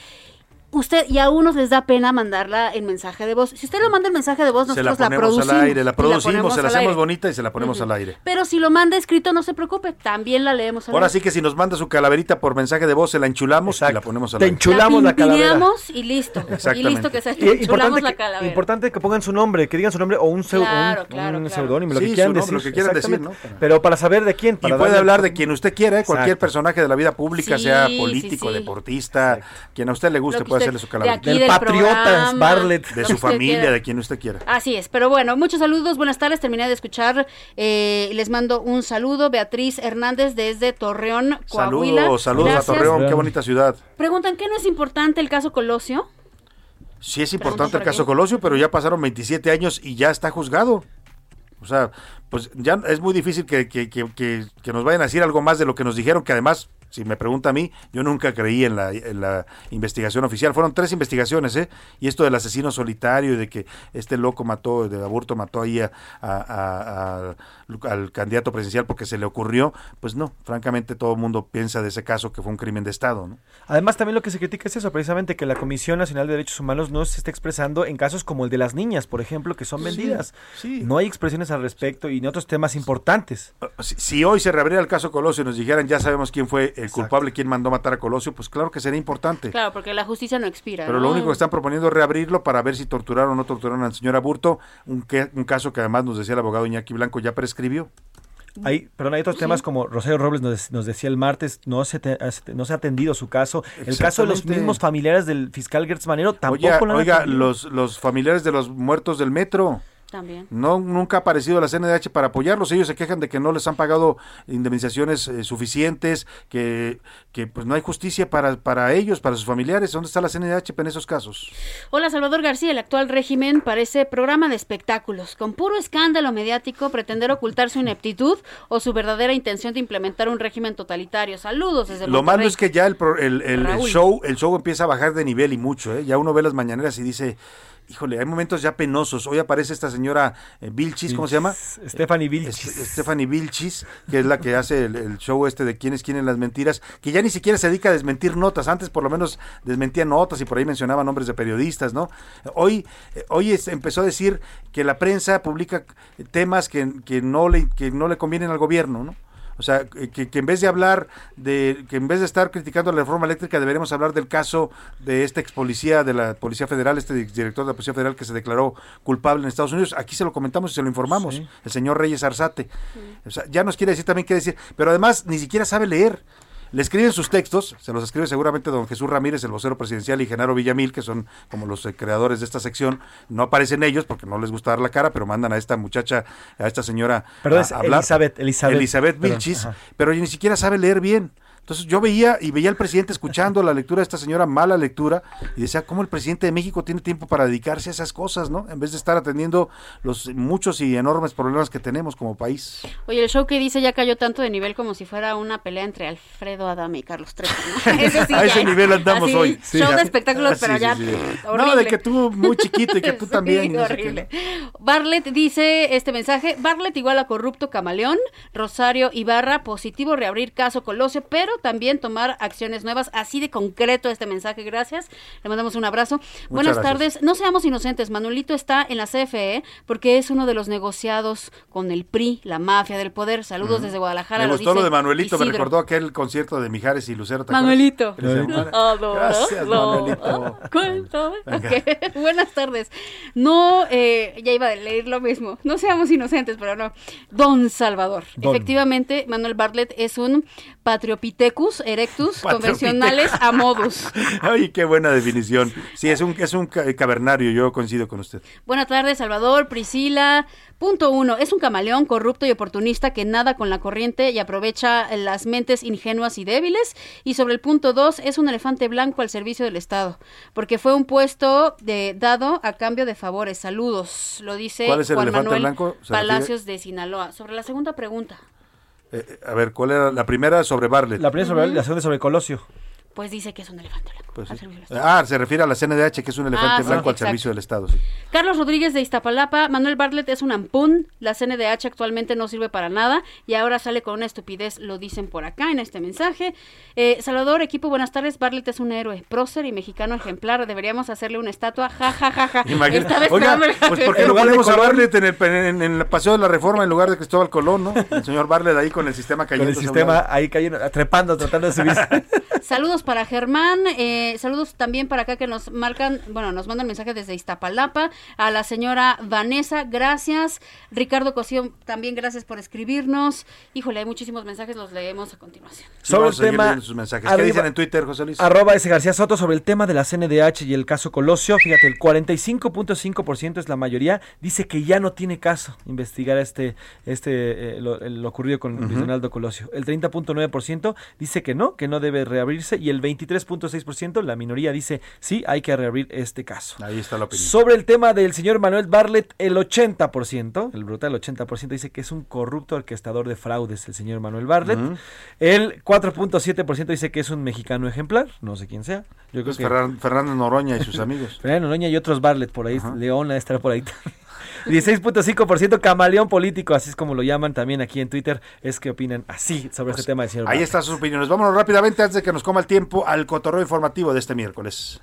Usted y a unos les da pena mandarla en mensaje de voz. Si usted lo manda en mensaje de voz, Se la nosotros la, ponemos producimos. al aire, la y producimos, ponemos se la hacemos aire. bonita y se la ponemos al aire. Pero si lo manda escrito, no se preocupe, también la leemos al Ahora aire. sí que si nos manda su calaverita por mensaje de voz, se la enchulamos y la ponemos al Te aire. enchulamos la calavera. Pimpineamos y listo. Y Exactamente. listo que se Y enchulamos importante, la que, calavera. importante que pongan su nombre, que digan su nombre o un, Claro, un- claro, un claro. seudónimo, lo Sí, que quieran nombre, decir. lo que quieran decir, exactamente. Pero para saber de quién. Y Para puede darle- hablar de quien usted quiera, ¿eh? cualquier personaje de la vida pública, sea político, deportista, quien a usted le guste puede hacerle su de aquí del programa, Bartlett. De su familia, quiera. de quien usted quiera. Así es, pero bueno, muchos saludos, buenas tardes, terminé de escuchar, eh, les mando un saludo, Beatriz Hernández desde Torreón, Coahuila. Saludos, saludos Gracias. a Torreón, qué bonita ciudad. Preguntan, ¿qué no es importante el caso Colosio? Sí es importante el caso. Colosio, pero ya pasaron 27 años y ya está juzgado. O sea, pues ya es muy difícil que, que, que- que nos vayan a decir algo más de lo que nos dijeron, que además, si me pregunta a mí, yo nunca creí en la, en la investigación oficial. Fueron tres investigaciones, ¿eh? Y esto del asesino solitario y de que este loco mató, de aborto mató ahí a- a- a- al candidato presidencial porque se le ocurrió, pues no, francamente todo el mundo piensa de ese caso que fue un crimen de Estado, ¿no? Además, también lo que se critica es eso, precisamente que la Comisión Nacional de Derechos Humanos no se está expresando en casos como el de las niñas, por ejemplo, que son Sí, vendidas. sí. No hay expresiones al respecto y en otros temas importantes. Si, si hoy se reabriera el caso Colosio y nos dijeran ya sabemos quién fue el culpable, quién mandó matar a Colosio, pues claro que sería importante. Claro, porque la justicia no expira. Pero ¿no? lo único que están proponiendo es reabrirlo para ver si torturaron o no torturaron al señor Aburto, un, que- un caso que además nos decía el abogado Iñaki Blanco ya prescribió. Hay, perdón, hay otros temas como Rosario Robles nos, nos decía el martes, no se, te- no se ha atendido su caso. El caso de los mismos familiares del fiscal Gertz Manero tampoco Oiga, lo han oiga, los familiares de los muertos del metro. También. No, nunca ha aparecido la CNDH para apoyarlos. Ellos se quejan de que no les han pagado indemnizaciones eh, suficientes, que, que pues no hay justicia para, para ellos, para sus familiares. ¿Dónde está la CNDH en esos casos? Hola Salvador García, el actual régimen parece programa de espectáculos. Con puro escándalo mediático, pretender ocultar su ineptitud o su verdadera intención de implementar un régimen totalitario. Saludos desde Lo malo es que ya el, pro- el, el- show el show empieza a bajar de nivel y mucho. ¿eh? Ya uno ve las mañaneras y dice, híjole, hay momentos ya penosos. Hoy aparece esta señora eh, Vilchis, ¿cómo se llama? Stephanie Vilchis. Este- Stephanie Vilchis, que es la que hace el, el show este de quiénes quieren las mentiras, que ya ni siquiera se dedica a desmentir notas. Antes por lo menos desmentía notas y por ahí mencionaba nombres de periodistas, ¿no? Hoy, eh, hoy es- empezó a decir que la prensa publica temas que, que no le que no le convienen al gobierno, ¿no? O sea, que, que en vez de hablar de, que en vez de estar criticando la reforma eléctrica, deberíamos hablar del caso de este ex policía de la Policía Federal, este director de la Policía Federal que se declaró culpable en Estados Unidos. Aquí se lo comentamos y se lo informamos, el señor Reyes Arzate. O sea, ya nos quiere decir también qué decir, pero además ni siquiera sabe leer. Le escriben sus textos, se los escribe seguramente don Jesús Ramírez, el vocero presidencial, y Genaro Villamil, que son como los eh, creadores de esta sección. No aparecen ellos porque no les gusta dar la cara, pero mandan a esta muchacha, a esta señora Perdón, a es hablar. Elizabeth, Elizabeth. Elizabeth Vilchis, ajá. pero ni siquiera sabe leer bien. Entonces yo veía y veía al presidente escuchando la lectura de esta señora, mala lectura, y decía, ¿cómo el presidente de México tiene tiempo para dedicarse a esas cosas, no? En vez de estar atendiendo los muchos y enormes problemas que tenemos como país. Oye, el show que dice ya cayó tanto de nivel como si fuera una pelea entre Alfredo Adame y Carlos Trejo. ¿no? Sí a ese es nivel andamos así, hoy. Show de espectáculos, Ah, pero sí, ya. No, de que tú muy chiquito y que tú también. horrible. Bartlett dice este mensaje, Bartlett igual a corrupto camaleón, Rosario Ibarra, positivo reabrir caso Colosio, pero también tomar acciones nuevas, así de concreto este mensaje, gracias, le mandamos un abrazo. Buenas gracias. tardes, no seamos inocentes, Manuelito está en la CFE porque es uno de los negociados con el PRI, la mafia del poder, saludos desde Guadalajara. Me gustó lo de Manuelito, me recordó aquel concierto de Mijares y Lucero. Manuelito. Adoro, Gracias, lo- Manuelito. Buenas tardes. No, eh, ya iba a leer lo mismo. No seamos inocentes, pero no. Don Salvador. Don. Efectivamente, Manuel Bartlett es un Erectus convencionales a modus. Ay, qué buena definición. Sí, es un, es un ca- cavernario, yo coincido con usted. Buenas tardes, Salvador, Priscila. Punto uno, es un camaleón corrupto y oportunista que nada con la corriente y aprovecha las mentes ingenuas y débiles. Y sobre el punto dos, es un elefante blanco al servicio del Estado, porque fue un puesto de, dado a cambio de favores. Saludos, lo dice ¿Cuál es el Juan elefante Manuel blanco? ¿Se Palacios de Sinaloa. Sobre la segunda pregunta, Eh, eh, a ver, ¿cuál era la primera sobre Bartlett? La primera sobre, la segunda sobre Colosio. Pues dice que es un elefante blanco. Pues al sí. servicio del Estado. Ah, se refiere a la CNDH, que es un elefante Ah, sí, blanco al exacto. servicio del Estado. sí. Carlos Rodríguez de Iztapalapa, Manuel Bartlett es un ampún, la CNDH actualmente no sirve para nada y ahora sale con una estupidez, lo dicen por acá en este mensaje. Eh, Salvador, equipo, buenas tardes, Bartlett es un héroe, prócer y mexicano ejemplar, deberíamos hacerle una estatua, ja, ja, ja, ja. Oiga, el pues ¿por qué no ponemos a. Bartlett en el, en, en el Paseo de la Reforma en lugar de Cristóbal Colón, ¿no? El señor Bartlett ahí con el sistema Con cayendo. el sistema ahí cayendo, trepando, tratando de subirse. Saludos para Germán, eh, saludos también para acá que nos marcan, bueno, nos mandan mensaje desde Iztapalapa, a la señora Vanessa, gracias, Ricardo Cosío, también gracias por escribirnos, híjole, hay muchísimos mensajes, los leemos a continuación. Sobre el tema. sus mensajes. ¿Qué arriba- dicen en Twitter, José Luis? Arroba ese García Soto sobre el tema de la CNDH y el caso Colosio. Fíjate, el 45.5% es la mayoría. Dice que ya no tiene caso investigar este, este eh, lo, lo ocurrido con Luis Ujú. Donaldo Colosio. El 30.9% dice que no, que no debe reabrirse. Y el 23.6%, la minoría, dice sí, hay que reabrir este caso. Ahí está la opinión. Sobre el tema del señor Manuel Bartlett, el 80%, el brutal 80% dice que es un corrupto orquestador de fraudes el señor Manuel Bartlett. Ujú. El 4.7% dice que es un mexicano ejemplar, no sé quién sea. Yo creo Pues que Ferran- Fernando Noroña y sus amigos. Fernando Noroña y otros Bartlett por ahí, Leona estará por ahí. 16.5% camaleón político, así es como lo llaman también aquí en Twitter, es que opinan así sobre este tema del señor Ahí están sus opiniones. Vámonos rápidamente antes de que nos coma el tiempo al cotorreo informativo de este miércoles.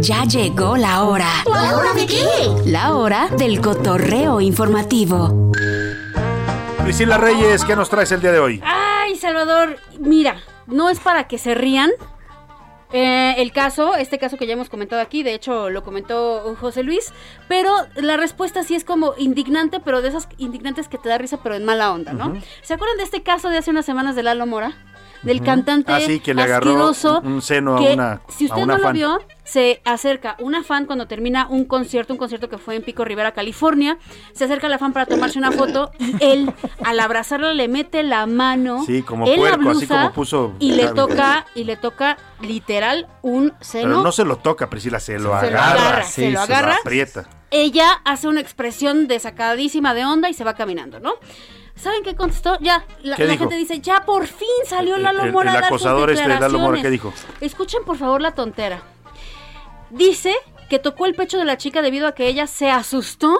Ya llegó la hora. ¿La hora de qué? La hora del cotorreo informativo. Priscila Reyes, ¿qué nos traes el día de hoy? Ay, Salvador, mira, no es para que se rían. Eh, el caso, este caso que ya hemos comentado aquí, de hecho lo comentó José Luis, pero la respuesta sí es como indignante, pero de esas indignantes que te da risa, pero en mala onda, ¿no? ¿Se acuerdan de este caso de hace unas semanas de Lalo Mora? Del cantante Ah, sí, que le asqueroso, un- un seno a que, una- Si a usted una no lo vio, se acerca una fan cuando termina un concierto, un concierto que fue en Pico Rivera, California, se acerca la fan para tomarse una foto y él, al abrazarla, le mete la mano Sí, como en la puerco, así blusa como puso y le toca y le toca literal un seno. Pero no se lo toca, Priscila, se lo Se lo agarra. agarra, se lo agarra. aprieta. Ella hace una expresión desacadísima de onda y se va caminando, ¿no? ¿Saben qué contestó? Ya, la, gente dice, ya por fin salió El- Lalo el- Mora el acosador este, Lalo Mora, ¿qué declaraciones". dijo? Escuchen por favor la tontera. Dice que tocó el pecho de la chica debido a que ella se asustó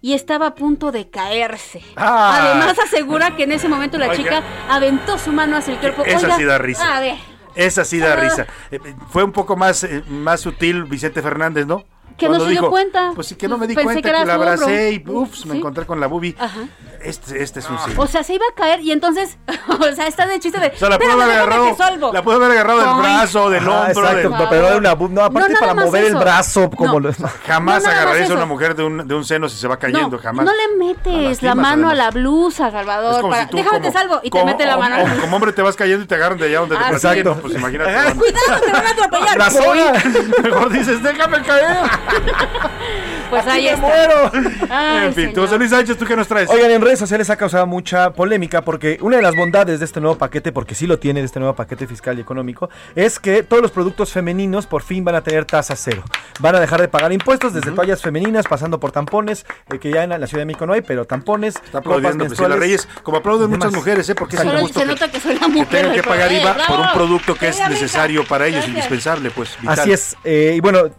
y estaba a punto de caerse. Ah. Además asegura que en ese momento la Oiga. chica aventó su mano hacia el cuerpo. Esa Oiga, sí da risa. A ver, Esa sí da Ah. risa. Eh, eh, Fue un poco más, eh, más sutil Vicente Fernández, ¿no? Que no Cuando se dio cuenta. Pues sí, que no me di Pensé cuenta que que, la abracé y ups, me encontré con la bubi. Ajá. Este, este es un sí. O sea, se iba a caer y entonces, o sea, está de chiste de. O sea, la pudo "Espérame, haber agarrado, que salvo". la pudo haber agarrado del brazo, del Ah, hombro. exacto, del- pero de una no, aparte No, para mover el eso. brazo como No. lo- Jamás No, agarrarías a una mujer de un, de un seno si se va cayendo, no, jamás. no le metes la mano a además. la blusa, Es Salvador. como para- si tú Déjame te como- salvo y te como- mete la mano. o como hombre te vas cayendo y te agarran de allá donde te Ah, persiguen, Exacto. Pues imagínate. Cuidado, te van a atropellar. La zona. Mejor dices, déjame caer. Pues ahí me está. muero. Ay, en fin, señor. tú, José Luis Sánchez, ¿tú qué nos traes? Oigan, en redes sociales ha causado mucha polémica porque una de las bondades de este nuevo paquete, porque sí lo tiene de este nuevo paquete fiscal y económico, es que todos los productos femeninos por fin van a tener tasa cero. Van a dejar de pagar impuestos desde toallas femeninas, pasando por tampones, eh, que ya en la, Ciudad de México no hay, pero tampones, Está aplaudiendo copas menstruales. Reyes, como aplauden muchas mujeres, ¿eh? Porque es se que, nota que soy la que mujer. tengan que pagar. IVA ¡Eh, por un producto que es necesario para ellos, indispensable, pues, vital. Así es. eh, y bueno,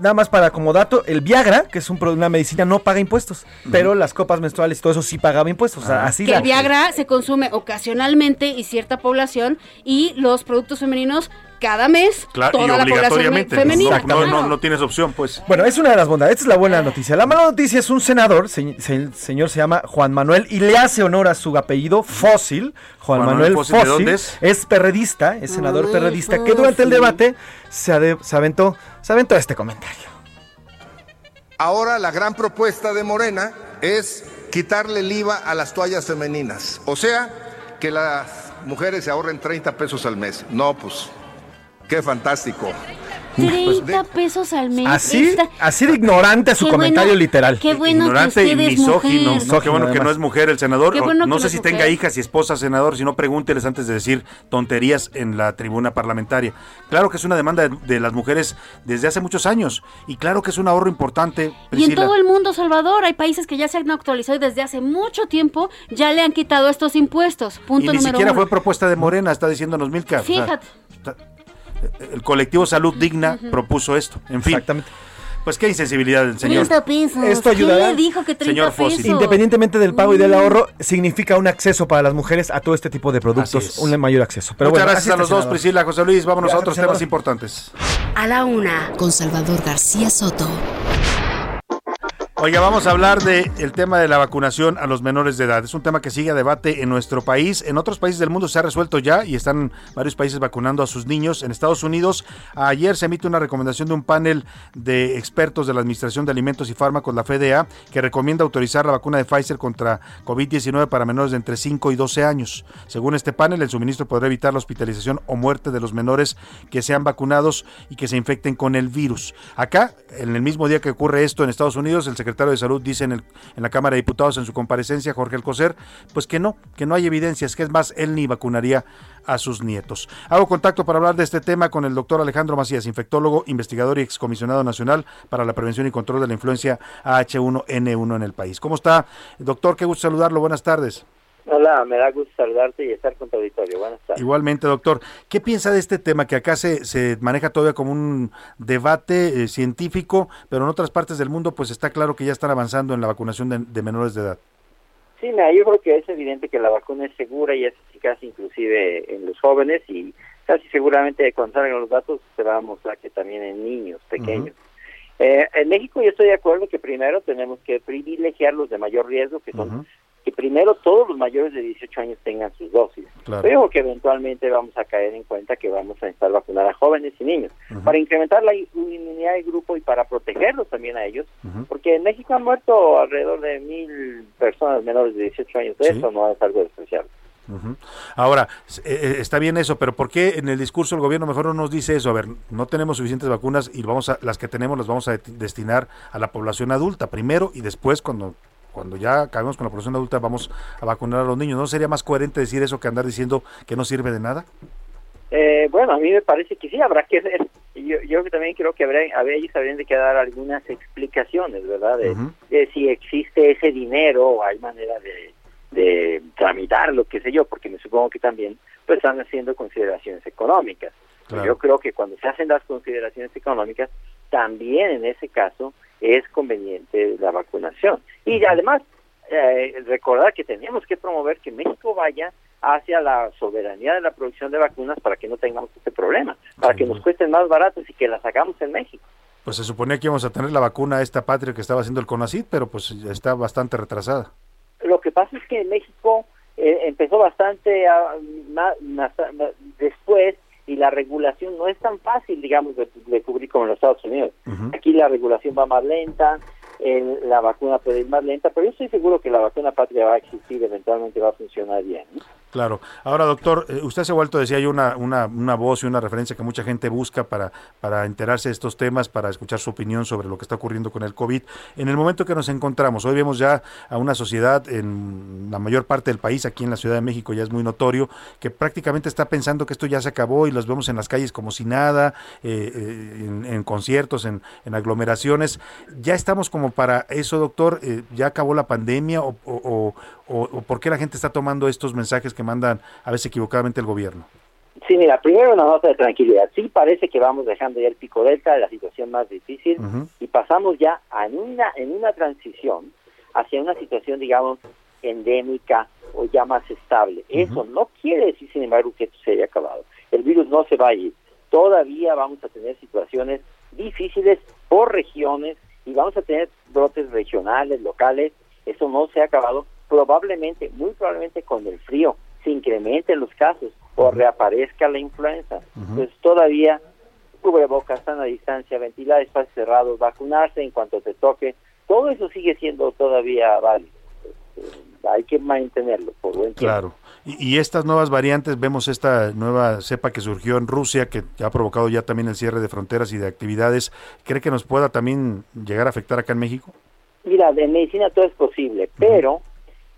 nada más para como dato, el Viagra, que es un, una medicina, no paga impuestos, pero las copas menstruales y todo eso sí pagaba impuestos. O sea, así Que la- el Viagra se consume ocasionalmente y cierta población y los productos femeninos cada mes Claro, y toda la población obligatoriamente. femenina. No, no, no, tienes opción, pues. Bueno, es una de las bondades. Esta es la buena noticia. La mala noticia es un senador, se- se- el señor se llama Juan Manuel y le hace honor a su apellido Fósil. Juan, Juan Manuel, Manuel Fósil, ¿de Fósil. dónde es? Es perredista, es senador Manuel perredista, que durante el debate se, ade- se aventó, se aventó este comentario. Ahora la gran propuesta de Morena es quitarle el IVA a las toallas femeninas. O sea, que las mujeres se ahorren 30 pesos al mes. No, pues, qué fantástico. Pues 30 pesos al mes. Así, así de ignorante su Qué comentario bueno- literal. Qué bueno Ignorante que y usted misógino. mujer. No, qué bueno que no es mujer el senador. Bueno no sé si tenga hijas y esposa senador, si no pregúnteles antes de decir tonterías en la tribuna parlamentaria. Claro que es una demanda de, de las mujeres desde hace muchos años y claro que es un ahorro importante. Y en todo el mundo, Salvador, hay países que ya se han actualizado y desde hace mucho tiempo ya le han quitado estos impuestos. Punto y ni número siquiera uno. fue propuesta de Morena, está diciéndonos Milka. O sea, Fíjate. El colectivo Salud Digna propuso esto. En fin, Exactamente. pues qué insensibilidad del señor. 30 pesos. Esto ayudará. ¿Quién le dijo que 30 Señor pesos? Independientemente del pago y Mm. del ahorro, significa un acceso para las mujeres a todo este tipo de productos, un mayor acceso. Pero Muchas bueno, gracias a los dos. Priscila, José Luis. Vámonos a otros senador. temas importantes. A la una, con Salvador García Soto. Oiga, vamos a hablar del el tema de la vacunación a los menores de edad. Es un tema que sigue a debate en nuestro país. En otros países del mundo se ha resuelto ya y están varios países vacunando a sus niños. En Estados Unidos, ayer se emite una recomendación de un panel de expertos de la Administración de Alimentos y Fármacos, la FDA, que recomienda autorizar la vacuna de Pfizer contra COVID-19 para menores de entre 5 y 12 años. Según este panel, el suministro podrá evitar la hospitalización o muerte de los menores que sean vacunados y que se infecten con el virus. Acá, en el mismo día que ocurre esto en Estados Unidos, el secretario de Salud dice en, el- la Cámara de Diputados en su comparecencia, Jorge Alcocer, pues que no, que no hay evidencias, que es más, él ni vacunaría a sus nietos. Hago contacto para hablar de este tema con el doctor Alejandro Macías, infectólogo, investigador y excomisionado nacional para la prevención y control de la influencia H1N1 en el país. ¿Cómo está, doctor? Qué gusto saludarlo. Buenas tardes. Hola, me da gusto saludarte y estar con tu auditorio. Buenas tardes. Igualmente, doctor. ¿Qué piensa de este tema que acá se, se maneja todavía como un debate eh, científico, pero en otras partes del mundo pues está claro que ya están avanzando en la vacunación de, de menores de edad? Sí, mira, yo creo que es evidente que la vacuna es segura y es eficaz inclusive en los jóvenes y casi seguramente cuando salgan los datos se va a mostrar que también en niños pequeños. Eh, en México yo estoy de acuerdo que primero tenemos que privilegiar los de mayor riesgo, que son que primero todos los mayores de 18 años tengan sus dosis. Claro. Creo que eventualmente vamos a caer en cuenta que vamos a necesitar vacunar a jóvenes y niños para incrementar la inmunidad del grupo y para protegerlos también a ellos, porque en México han muerto alrededor de mil personas menores de 18 años. De Sí. eso no es algo especial. Ahora, eh, eh, está bien eso, pero ¿por qué en el discurso el gobierno mejor no nos dice eso? A ver, no tenemos suficientes vacunas y vamos a, las que tenemos las vamos a de- destinar a la población adulta primero y después cuando cuando ya acabemos con la población adulta vamos a vacunar a los niños. ¿No sería más coherente decir eso que andar diciendo que no sirve de nada? Eh, bueno, a mí me parece que sí, habrá que ver. Yo, yo también creo que habrá, a ellos habrían de que dar algunas explicaciones, ¿verdad? De, de si existe ese dinero o hay manera de, de tramitarlo, qué sé yo, porque me supongo que también pues están haciendo consideraciones económicas. Claro. Yo creo que cuando se hacen las consideraciones económicas, también en ese caso es conveniente la vacunación. Y además, eh, recordar que tenemos que promover que México vaya hacia la soberanía de la producción de vacunas para que no tengamos este problema, para que nos cuesten más baratos y que las hagamos en México. Pues se suponía que íbamos a tener la vacuna a esta patria que estaba haciendo el CONACID, pero pues está bastante retrasada. Lo que pasa es que México eh, empezó bastante a- después y la regulación no es tan fácil, digamos, de, de cubrir como en los Estados Unidos. Aquí la regulación va más lenta, el- la vacuna puede ir más lenta, pero yo estoy seguro que la vacuna patria va a existir, eventualmente va a funcionar bien. ¿no? Claro. Ahora, doctor, eh, usted se ha vuelto, decía yo, una, una, una voz y una referencia que mucha gente busca para, para enterarse de estos temas, para escuchar su opinión sobre lo que está ocurriendo con el COVID. En el momento que nos encontramos, hoy vemos ya a una sociedad en la mayor parte del país, aquí en la Ciudad de México ya es muy notorio, que prácticamente está pensando que esto ya se acabó y los vemos en las calles como si nada, eh, eh, en, conciertos, en, en aglomeraciones. ¿Ya estamos como para eso, doctor? ¿Ya acabó la pandemia o- o- o por qué la gente está tomando estos mensajes que mandan a veces equivocadamente el gobierno? Sí, mira, primero una nota de tranquilidad. Sí parece que vamos dejando ya el pico delta, la situación más difícil, y pasamos ya a en una, en una transición hacia una situación, digamos, endémica o ya más estable. Eso no quiere decir, sin embargo, que esto se haya acabado. El virus no se va a ir. Todavía vamos a tener situaciones difíciles por regiones y vamos a tener brotes regionales, locales. Eso no se ha acabado. Probablemente, muy probablemente con el frío, se incrementen los casos o reaparezca la influenza. Entonces todavía cubrebocas, sana distancia, ventilar espacios cerrados, vacunarse en cuanto te toque, todo eso sigue siendo todavía válido. Este, hay que mantenerlo por buen tiempo. Claro. Y, y estas nuevas variantes, vemos esta nueva cepa que surgió en Rusia, que ha provocado ya también el cierre de fronteras y de actividades. ¿Cree que nos pueda también llegar a afectar acá en México? Mira, en medicina todo es posible, pero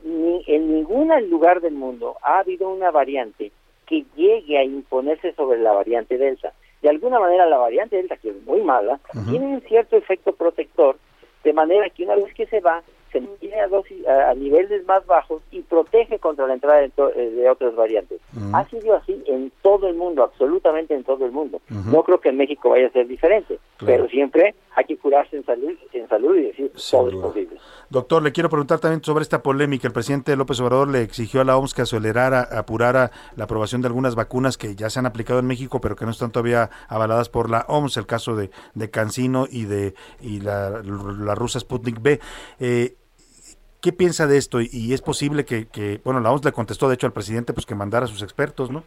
ni en ningún lugar del mundo ha habido una variante que llegue a imponerse sobre la variante Delta. De alguna manera la variante Delta, que es muy mala, tiene un cierto efecto protector, de manera que una vez que se va, se mantiene a, dosis, a, a niveles más bajos y protege contra la entrada de, eh, de otras variantes. Ha sido así en todo el mundo, absolutamente en todo el mundo. No creo que en México vaya a ser diferente, pero siempre hay que curarse en salud, en salud y decir todo es posible. Doctor, le quiero preguntar también sobre esta polémica. El presidente López Obrador le exigió a la OMS que acelerara, apurara la aprobación de algunas vacunas que ya se han aplicado en México, pero que no están todavía avaladas por la OMS, el caso de, de Cancino y de y la, la rusa Sputnik B. Eh, ¿Qué piensa de esto? Y, es posible que, que, bueno, la OMS le contestó, de hecho, al presidente, pues que mandara a sus expertos, ¿no?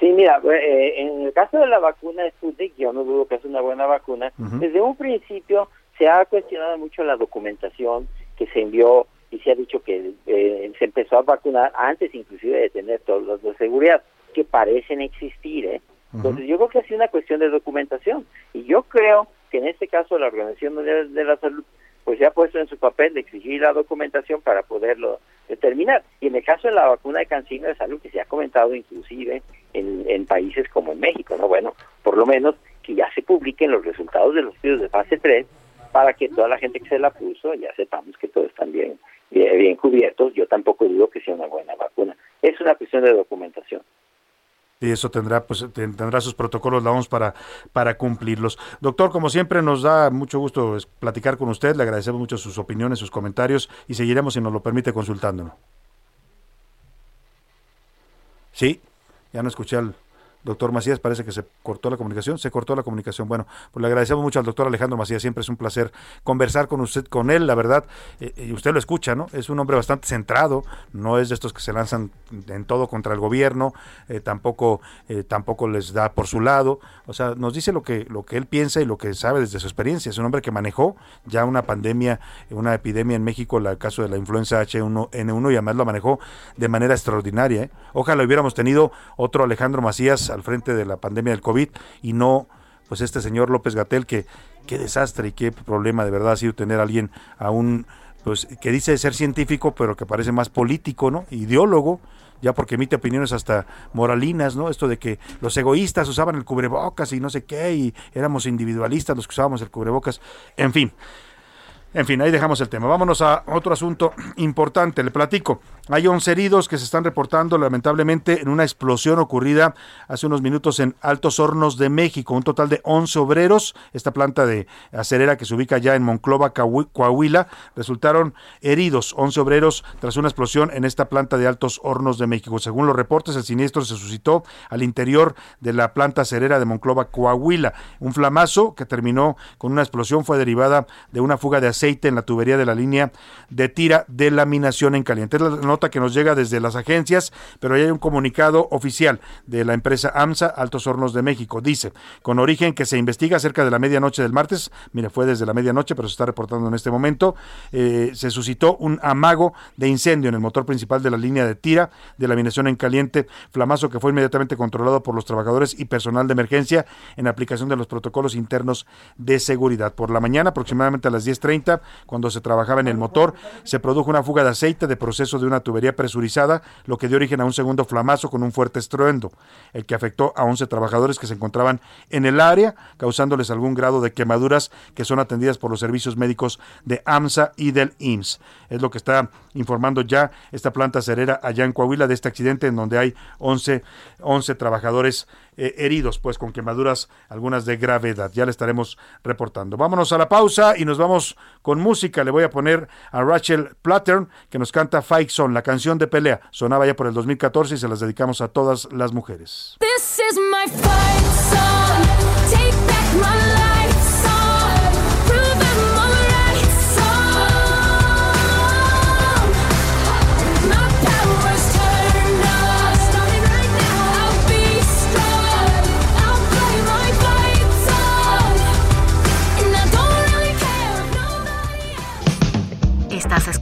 Sí, mira, eh, en el caso de la vacuna Sputnik, yo no dudo que es una buena vacuna. Desde un principio se ha cuestionado mucho la documentación que se envió y se ha dicho que eh, se empezó a vacunar antes inclusive de tener todos los de seguridad que parecen existir. ¿eh? Entonces yo creo que ha sido una cuestión de documentación y yo creo que en este caso la Organización Mundial de la Salud pues se ha puesto en su papel de exigir la documentación para poderlo determinar. Y en el caso de la vacuna de cancino es algo que se ha comentado inclusive en, en países como en México, ¿no? Bueno, por lo menos que ya se publiquen los resultados de los estudios de fase 3 para que toda la gente que se la puso ya sepamos que todos están bien, bien, bien cubiertos. Yo tampoco dudo que sea una buena vacuna. Es una cuestión de documentación. Y eso tendrá, pues, ten- tendrá sus protocolos la OMS para, para cumplirlos. Doctor, como siempre, nos da mucho gusto platicar con usted. Le agradecemos mucho sus opiniones, sus comentarios y seguiremos, si nos lo permite, consultándonos. Sí, ya no escuché al doctor Macías, parece que se cortó la comunicación, se cortó la comunicación. Bueno, pues le agradecemos mucho al doctor Alejandro Macías, siempre es un placer conversar con usted, con él, la verdad, eh, y usted lo escucha, ¿no? Es un hombre bastante centrado, no es de estos que se lanzan en todo contra el gobierno, eh, tampoco, eh, tampoco les da por su lado, o sea, nos dice lo que, lo que él piensa y lo que sabe desde su experiencia. Es un hombre que manejó ya una pandemia, una epidemia en México, el caso de la influenza H1N1, y además lo manejó de manera extraordinaria. ¿eh? Ojalá hubiéramos tenido otro Alejandro Macías al frente de la pandemia del COVID y no pues este señor López Gatel que qué desastre y qué problema de verdad ha sido tener a alguien a un pues que dice ser científico pero que parece más político, ¿no? Ideólogo, ya porque emite opiniones hasta moralinas, ¿no? Esto de que los egoístas usaban el cubrebocas y no sé qué y éramos individualistas los que usábamos el cubrebocas, en fin. En fin, ahí dejamos el tema. Vámonos a otro asunto importante. Le platico. Hay 11 heridos que se están reportando lamentablemente en una explosión ocurrida hace unos minutos en Altos Hornos de México. Un total de 11 obreros, esta planta de acerera que se ubica ya en Monclova, Coahuila, resultaron heridos. 11 obreros tras una explosión en esta planta de Altos Hornos de México. Según los reportes, el siniestro se suscitó al interior de la planta acerera de Monclova, Coahuila. Un flamazo que terminó con una explosión fue derivada de una fuga de en la tubería de la línea de tira de laminación en caliente. Es la nota que nos llega desde las agencias, pero hay un comunicado oficial de la empresa AMSA Altos Hornos de México. Dice, con origen que se investiga cerca de la medianoche del martes, mire, fue desde la medianoche, pero se está reportando en este momento, eh, se suscitó un amago de incendio en el motor principal de la línea de tira de laminación en caliente, flamazo que fue inmediatamente controlado por los trabajadores y personal de emergencia en aplicación de los protocolos internos de seguridad. Por la mañana, aproximadamente a las 10.30, cuando se trabajaba en el motor, se produjo una fuga de aceite de proceso de una tubería presurizada, lo que dio origen a un segundo flamazo con un fuerte estruendo, el que afectó a 11 trabajadores que se encontraban en el área, causándoles algún grado de quemaduras que son atendidas por los servicios médicos de AMSA y del IMSS. Es lo que está informando ya esta planta cerera allá en Coahuila de este accidente en donde hay 11, 11 trabajadores eh, heridos, pues con quemaduras, algunas de gravedad. Ya le estaremos reportando. Vámonos a la pausa y nos vamos con música. Le voy a poner a Rachel Plattern que nos canta Fight Song, la canción de pelea. Sonaba ya por el 2014 y se las dedicamos a todas las mujeres. This is my fight song. Take back my life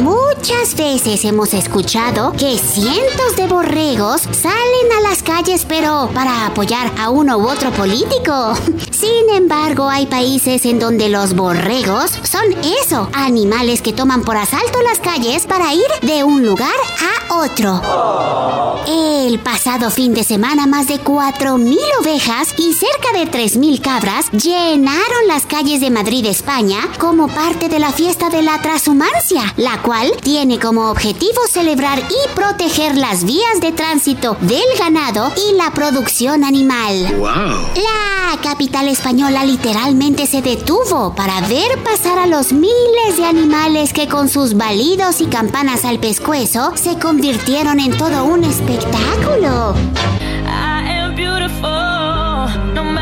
Muchas veces hemos escuchado que cientos de borregos salen a las calles pero para apoyar a uno u otro político. Sin embargo, hay países en donde los borregos son eso, animales que toman por asalto las calles para ir de un lugar a otro. El pasado fin de semana más de 4.000 ovejas y cerca de 3.000 cabras llenaron las calles de Madrid, España, como parte de la fiesta de la transhumancia, la cual tiene como objetivo celebrar y proteger las vías de tránsito del ganado y la producción animal. La capital española literalmente se detuvo para ver pasar a los miles de animales que con sus balidos y campanas al pescuezo se convirtieron en todo un espectáculo. I am beautiful, no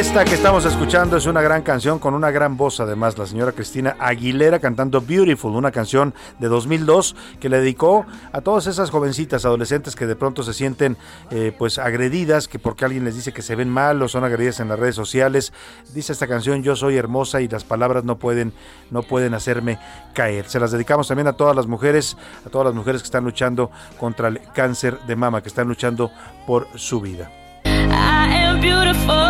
Esta que estamos escuchando es una gran canción con una gran voz, además, la señora Cristina Aguilera cantando Beautiful, una canción de 2002 que le dedicó a todas esas jovencitas, adolescentes que de pronto se sienten eh, pues agredidas, que porque alguien les dice que se ven mal o son agredidas en las redes sociales. Dice esta canción, yo soy hermosa y las palabras no pueden, no pueden hacerme caer. Se las dedicamos también a todas las mujeres, a todas las mujeres que están luchando contra el cáncer de mama, que están luchando por su vida. I am beautiful,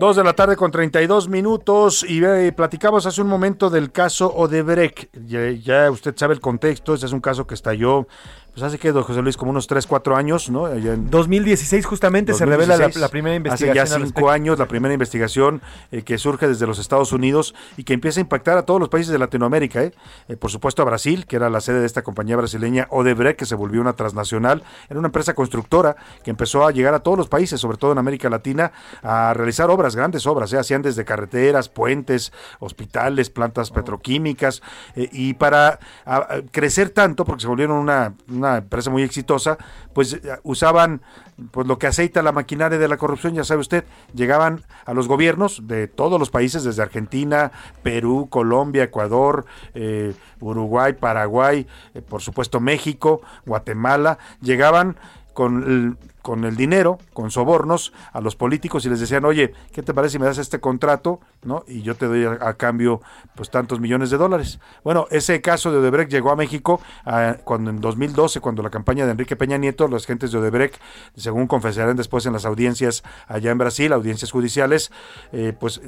Dos de la tarde con 32 minutos y eh, platicamos hace un momento del caso Odebrecht. Ya, ya usted sabe el contexto, ese es un caso que estalló pues hace que, don José Luis, como unos 3, 4 años, ¿no? Allá en 2016 justamente se revela la, 2016, la primera investigación. Hace ya cinco respecto. años, la primera investigación eh, que surge desde los Estados Unidos y que empieza a impactar a todos los países de Latinoamérica. ¿eh? Eh, por supuesto a Brasil, que era la sede de esta compañía brasileña Odebrecht, que se volvió una transnacional. Era una empresa constructora que empezó a llegar a todos los países, sobre todo en América Latina, a realizar obras, grandes obras. ¿eh? Hacían desde carreteras, puentes, hospitales, plantas petroquímicas. eh, y para a- a crecer tanto, porque se volvieron una, una empresa muy exitosa, pues eh, usaban pues lo que aceita la maquinaria de la corrupción, ya sabe usted, llegaban a los gobiernos de todos los países, desde Argentina, Perú, Colombia, Ecuador, eh, Uruguay, Paraguay, eh, por supuesto México, Guatemala, llegaban con con el dinero, con sobornos a los políticos y les decían, oye, ¿qué te parece si me das este contrato? ¿no? Y yo te doy a, cambio pues tantos millones de dólares. Bueno, ese caso de Odebrecht llegó a México ah, cuando en 2012, cuando la campaña de Enrique Peña Nieto, los agentes de Odebrecht, según confesarán después en las audiencias allá en Brasil, audiencias judiciales, eh, pues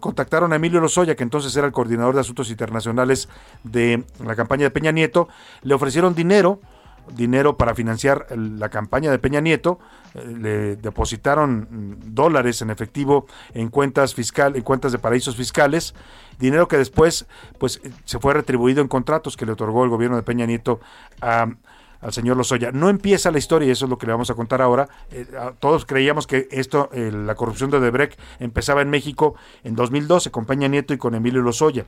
contactaron a Emilio Lozoya, que entonces era el coordinador de asuntos internacionales de la campaña de Peña Nieto, le ofrecieron dinero dinero para financiar la campaña de Peña Nieto, eh, le depositaron dólares en efectivo en cuentas fiscal, en cuentas de paraísos fiscales, dinero que después pues se fue retribuido en contratos que le otorgó el gobierno de Peña Nieto a al señor Lozoya. No empieza la historia y eso es lo que le vamos a contar ahora. Eh, todos creíamos que esto, eh, la corrupción de Odebrecht empezaba en México en 2012 con Peña Nieto y con Emilio Lozoya.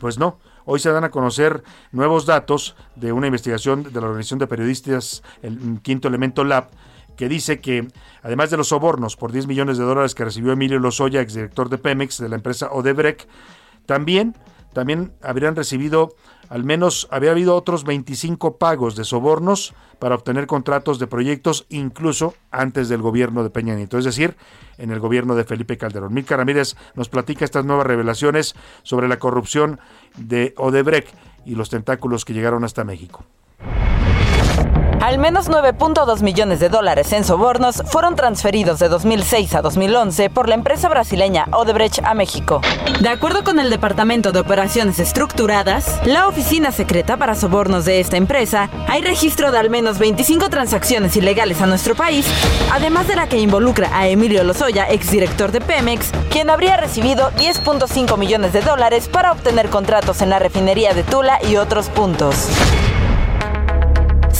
Pues no, hoy se dan a conocer nuevos datos de una investigación de la Organización de Periodistas, el Quinto Elemento Lab, que dice que además de los sobornos por 10 millones de dólares que recibió Emilio Lozoya, exdirector de Pemex, de la empresa Odebrecht, también, también habrían recibido, al menos había habido otros 25 pagos de sobornos para obtener contratos de proyectos, incluso antes del gobierno de Peña Nieto, es decir, en el gobierno de Felipe Calderón. Milka Ramírez nos platica estas nuevas revelaciones sobre la corrupción de Odebrecht y los tentáculos que llegaron hasta México. Al menos 9.2 millones de dólares en sobornos fueron transferidos de 2006 a 2011 por la empresa brasileña Odebrecht a México. De acuerdo con el Departamento de Operaciones Estructuradas, la oficina secreta para sobornos de esta empresa, hay registro de al menos 25 transacciones ilegales a nuestro país, además de la que involucra a Emilio Lozoya, exdirector de Pemex, quien habría recibido 10.5 millones de dólares para obtener contratos en la refinería de Tula y otros puntos.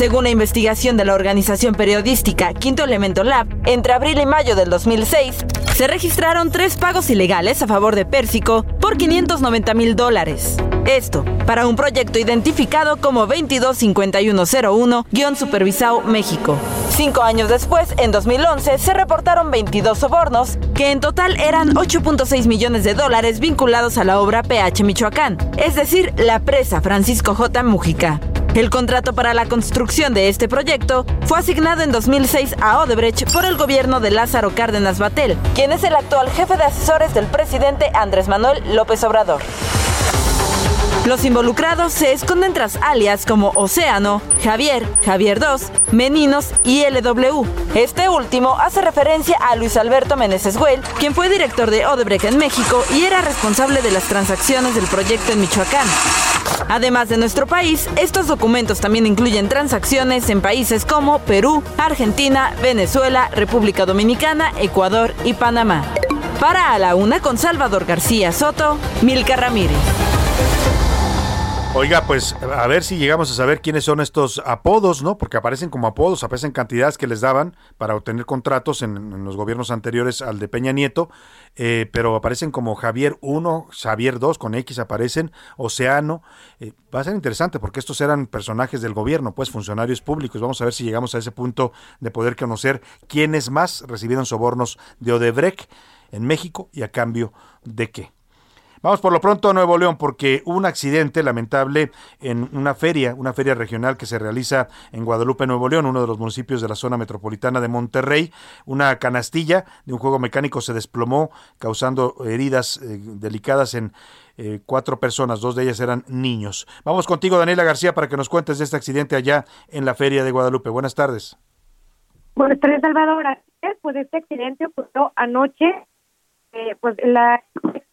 Según la investigación de la organización periodística Quinto Elemento Lab, entre abril y mayo del 2006, se registraron tres pagos ilegales a favor de Pérsico por 590 mil dólares. Esto, para un proyecto identificado como 225101-Supervisao México. Cinco años después, en 2011, se reportaron 22 sobornos, que en total eran 8.6 millones de dólares vinculados a la obra PH Michoacán, es decir, la presa Francisco J. Mújica. El contrato para la construcción de este proyecto fue asignado en 2006 a Odebrecht por el gobierno de Lázaro Cárdenas Batel, quien es el actual jefe de asesores del presidente Andrés Manuel López Obrador. Los involucrados se esconden tras alias como Océano, Javier, Javier 2, Meninos y LW. Este último hace referencia a Luis Alberto Meneses Güell, quien fue director de Odebrecht en México y era responsable de las transacciones del proyecto en Michoacán. Además de nuestro país, estos documentos también incluyen transacciones en países como Perú, Argentina, Venezuela, República Dominicana, Ecuador y Panamá. Para A la Una con Salvador García Soto, Milka Ramírez. Oiga, pues a ver si llegamos a saber quiénes son estos apodos, ¿no? Porque aparecen como apodos, aparecen cantidades que les daban para obtener contratos en, los gobiernos anteriores al de Peña Nieto, eh, pero aparecen como Javier 1, Javier 2, con X aparecen, Océano. Eh, va a ser interesante porque estos eran personajes del gobierno, pues funcionarios públicos. Vamos a ver si llegamos a ese punto de poder conocer quiénes más recibieron sobornos de Odebrecht en México y a cambio de qué. Vamos por lo pronto a Nuevo León porque hubo un accidente lamentable en una feria, una feria regional que se realiza en Guadalupe, Nuevo León, uno de los municipios de la zona metropolitana de Monterrey. Una canastilla de un juego mecánico se desplomó, causando heridas eh, delicadas en eh, cuatro personas, dos de ellas eran niños. Vamos contigo, Daniela García, para que nos cuentes de este accidente allá en la feria de Guadalupe. Buenas tardes. Buenas tardes, Salvador. Pues este accidente ocurrió anoche. eh, pues la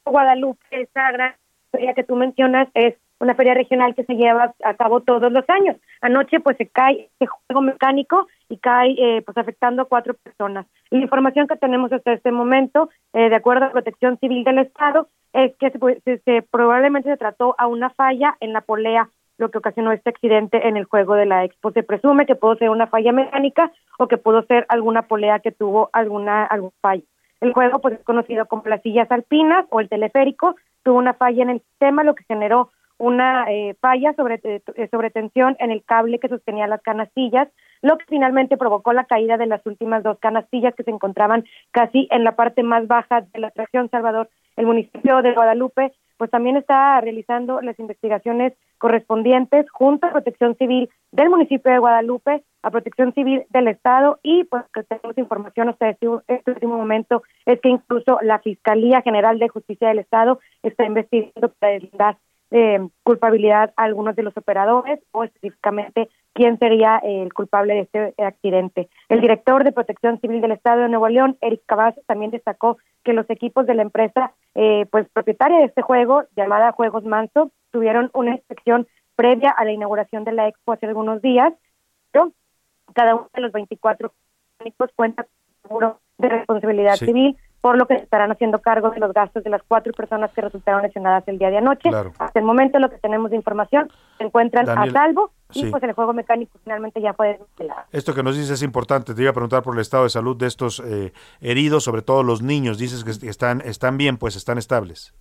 Guadalupe, esa gran feria que tú mencionas, es una feria regional que se lleva a cabo todos los años. Anoche pues se cae este juego mecánico y cae eh, pues afectando a cuatro personas. La información que tenemos hasta este momento, eh, de acuerdo a Protección Civil del Estado, es que se, se- se- probablemente se trató a una falla en la polea lo que ocasionó este accidente en el juego de la Expo. Se presume que pudo ser una falla mecánica o que pudo ser alguna polea que tuvo alguna algún fallo. El juego pues es conocido como las sillas alpinas o el teleférico, tuvo una falla en el sistema, lo que generó una eh, falla sobre, eh, sobre tensión en el cable que sostenía las canastillas, lo que finalmente provocó la caída de las últimas dos canastillas que se encontraban casi en la parte más baja de la atracción Salvador. El municipio de Guadalupe pues también está realizando las investigaciones correspondientes junto a Protección Civil del municipio de Guadalupe, a Protección Civil del Estado y pues que tenemos información hasta este, este último momento es que incluso la Fiscalía General de Justicia del Estado está investigando para eh, culpabilidad a algunos de los operadores o específicamente quién sería el culpable de este accidente. El director de Protección Civil del Estado de Nuevo León, Eric Cavazos, también destacó que los equipos de la empresa, eh, pues propietaria de este juego, llamada Juegos Manso, tuvieron una inspección previa a la inauguración de la expo hace algunos días. Pero cada uno de los 24 técnicos cuenta con seguro de responsabilidad Sí. civil, por lo que se estarán haciendo cargo de los gastos de las cuatro personas que resultaron lesionadas el día de anoche. Claro. Hasta el momento lo que tenemos de información se encuentran Daniel, a salvo y sí. pues el juego mecánico finalmente ya fue desvelado. Esto que nos dices es importante. Te iba a preguntar por el estado de salud de estos eh, heridos, sobre todo los niños. Dices que están, están bien, pues están estables.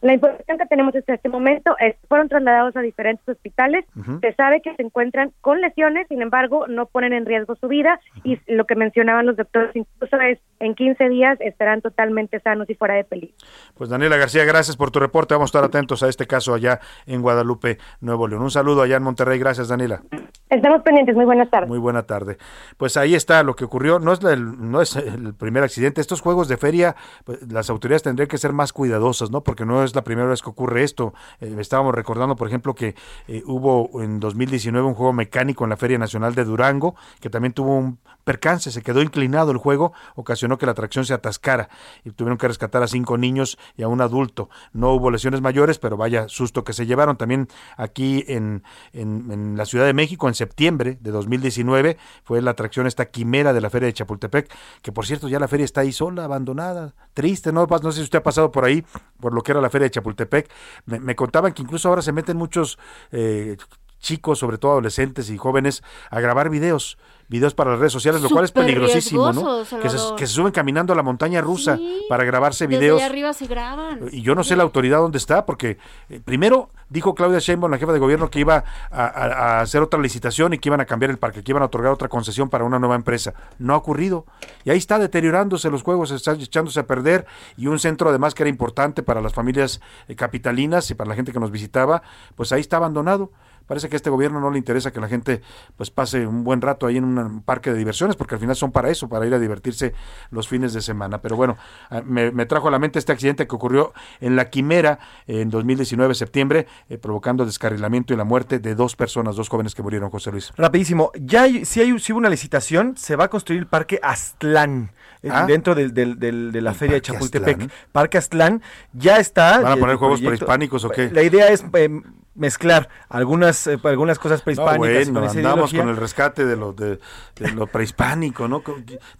La información que tenemos hasta este momento es fueron trasladados a diferentes hospitales. Se sabe que se encuentran con lesiones, sin embargo, no ponen en riesgo su vida y lo que mencionaban los doctores incluso es en 15 días estarán totalmente sanos y fuera de peligro. Pues Daniela García, gracias por tu reporte. Vamos a estar atentos a este caso allá en Guadalupe, Nuevo León. Un saludo allá en Monterrey. Gracias, Daniela. Estamos pendientes. Muy buenas tardes. Muy buena tarde. Pues ahí está lo que ocurrió. No es, el, no es el primer accidente. Estos juegos de feria, pues, las autoridades tendrían que ser más cuidadosas, ¿no? Porque no es la primera vez que ocurre esto. Eh, estábamos recordando, por ejemplo, que eh, hubo en 2019 un juego mecánico en la Feria Nacional de Durango, que también tuvo un percance, se quedó inclinado el juego, ocasionó que la atracción se atascara y tuvieron que rescatar a cinco niños y a un adulto. No hubo lesiones mayores, pero vaya susto que se llevaron. También aquí en, en, en la Ciudad de México, en septiembre de 2019, fue la atracción esta quimera de la Feria de Chapultepec, que por cierto ya la feria está ahí sola, abandonada, triste, ¿no? No sé si usted ha pasado por ahí, por lo que era la Feria de Chapultepec. Me, me contaban que incluso ahora se meten muchos... eh, chicos, sobre todo adolescentes y jóvenes, a grabar videos, videos para las redes sociales, lo cual es peligrosísimo, ¿no? Que se, que se suben caminando a la montaña rusa Sí, para grabarse Desde videos. allá arriba se graban. Y yo no sé la autoridad dónde está, porque eh, primero dijo Claudia Sheinbaum, la jefa de gobierno, que iba a, a- a hacer otra licitación y que iban a cambiar el parque, que iban a otorgar otra concesión para una nueva empresa. No ha ocurrido. Y ahí está deteriorándose los juegos, están echándose a perder. Y un centro además que era importante para las familias eh, capitalinas y para la gente que nos visitaba, pues ahí está abandonado. Parece que a este gobierno no le interesa que la gente pues pase un buen rato ahí en un parque de diversiones, porque al final son para eso, para ir a divertirse los fines de semana. Pero bueno, ah, me, me trajo a la mente este accidente que ocurrió en La Quimera en 2019, septiembre, eh, provocando descarrilamiento y la muerte de dos personas, dos jóvenes que murieron, José Luis. Rapidísimo, ya hay, si hay si hubo una licitación, se va a construir el Parque Aztlán eh, Ah. dentro del, del- del- de la feria de Chapultepec. Aztlán. Parque Aztlán ya está. ¿Van a poner juegos proyecto- prehispánicos o qué? La idea es eh, mezclar algunas eh, algunas cosas No, prehispánicas bueno, con esa andamos ideología. con el rescate de lo, de, de lo prehispánico, ¿no?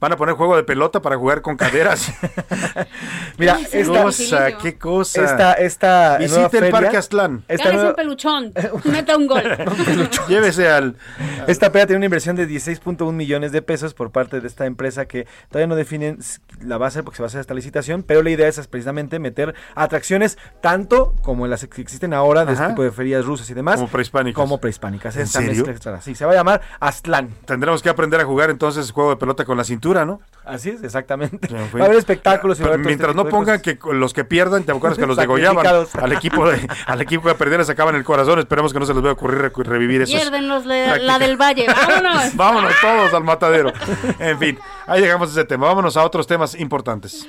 Van a poner juego de pelota para jugar con caderas. Mira, qué esta- cosa, qué cosa. Esta, esta nueva Visite el feria- Parque Aztlán. Esta nueva- un peluchón. Meta un gol. Llévese al... Esta feria tiene una inversión de 16.1 millones de pesos por parte de esta empresa que todavía no definen la va a hacer porque se va a hacer esta licitación, pero la idea es precisamente meter atracciones tanto como las que existen ahora de este tipo de rusas y demás. Como prehispánicas. Como prehispánicas. ¿En Esta serio? mezcla extra. Sí, se va a llamar Aztlán. Tendremos que aprender a jugar entonces juego de pelota con la cintura, ¿no? Así es, exactamente. En fin. Va a haber espectáculos y va a Pero haber todo Mientras este no pongan que los que pierdan, te acuerdas que los degollaban al equipo de, al equipo que perdiera sacaban el corazón. Esperemos que no se les vaya a ocurrir revivir eso. Pierden los de la del Valle. Vámonos. Vámonos todos al matadero. En fin, ahí llegamos a ese tema. Vámonos a otros temas importantes.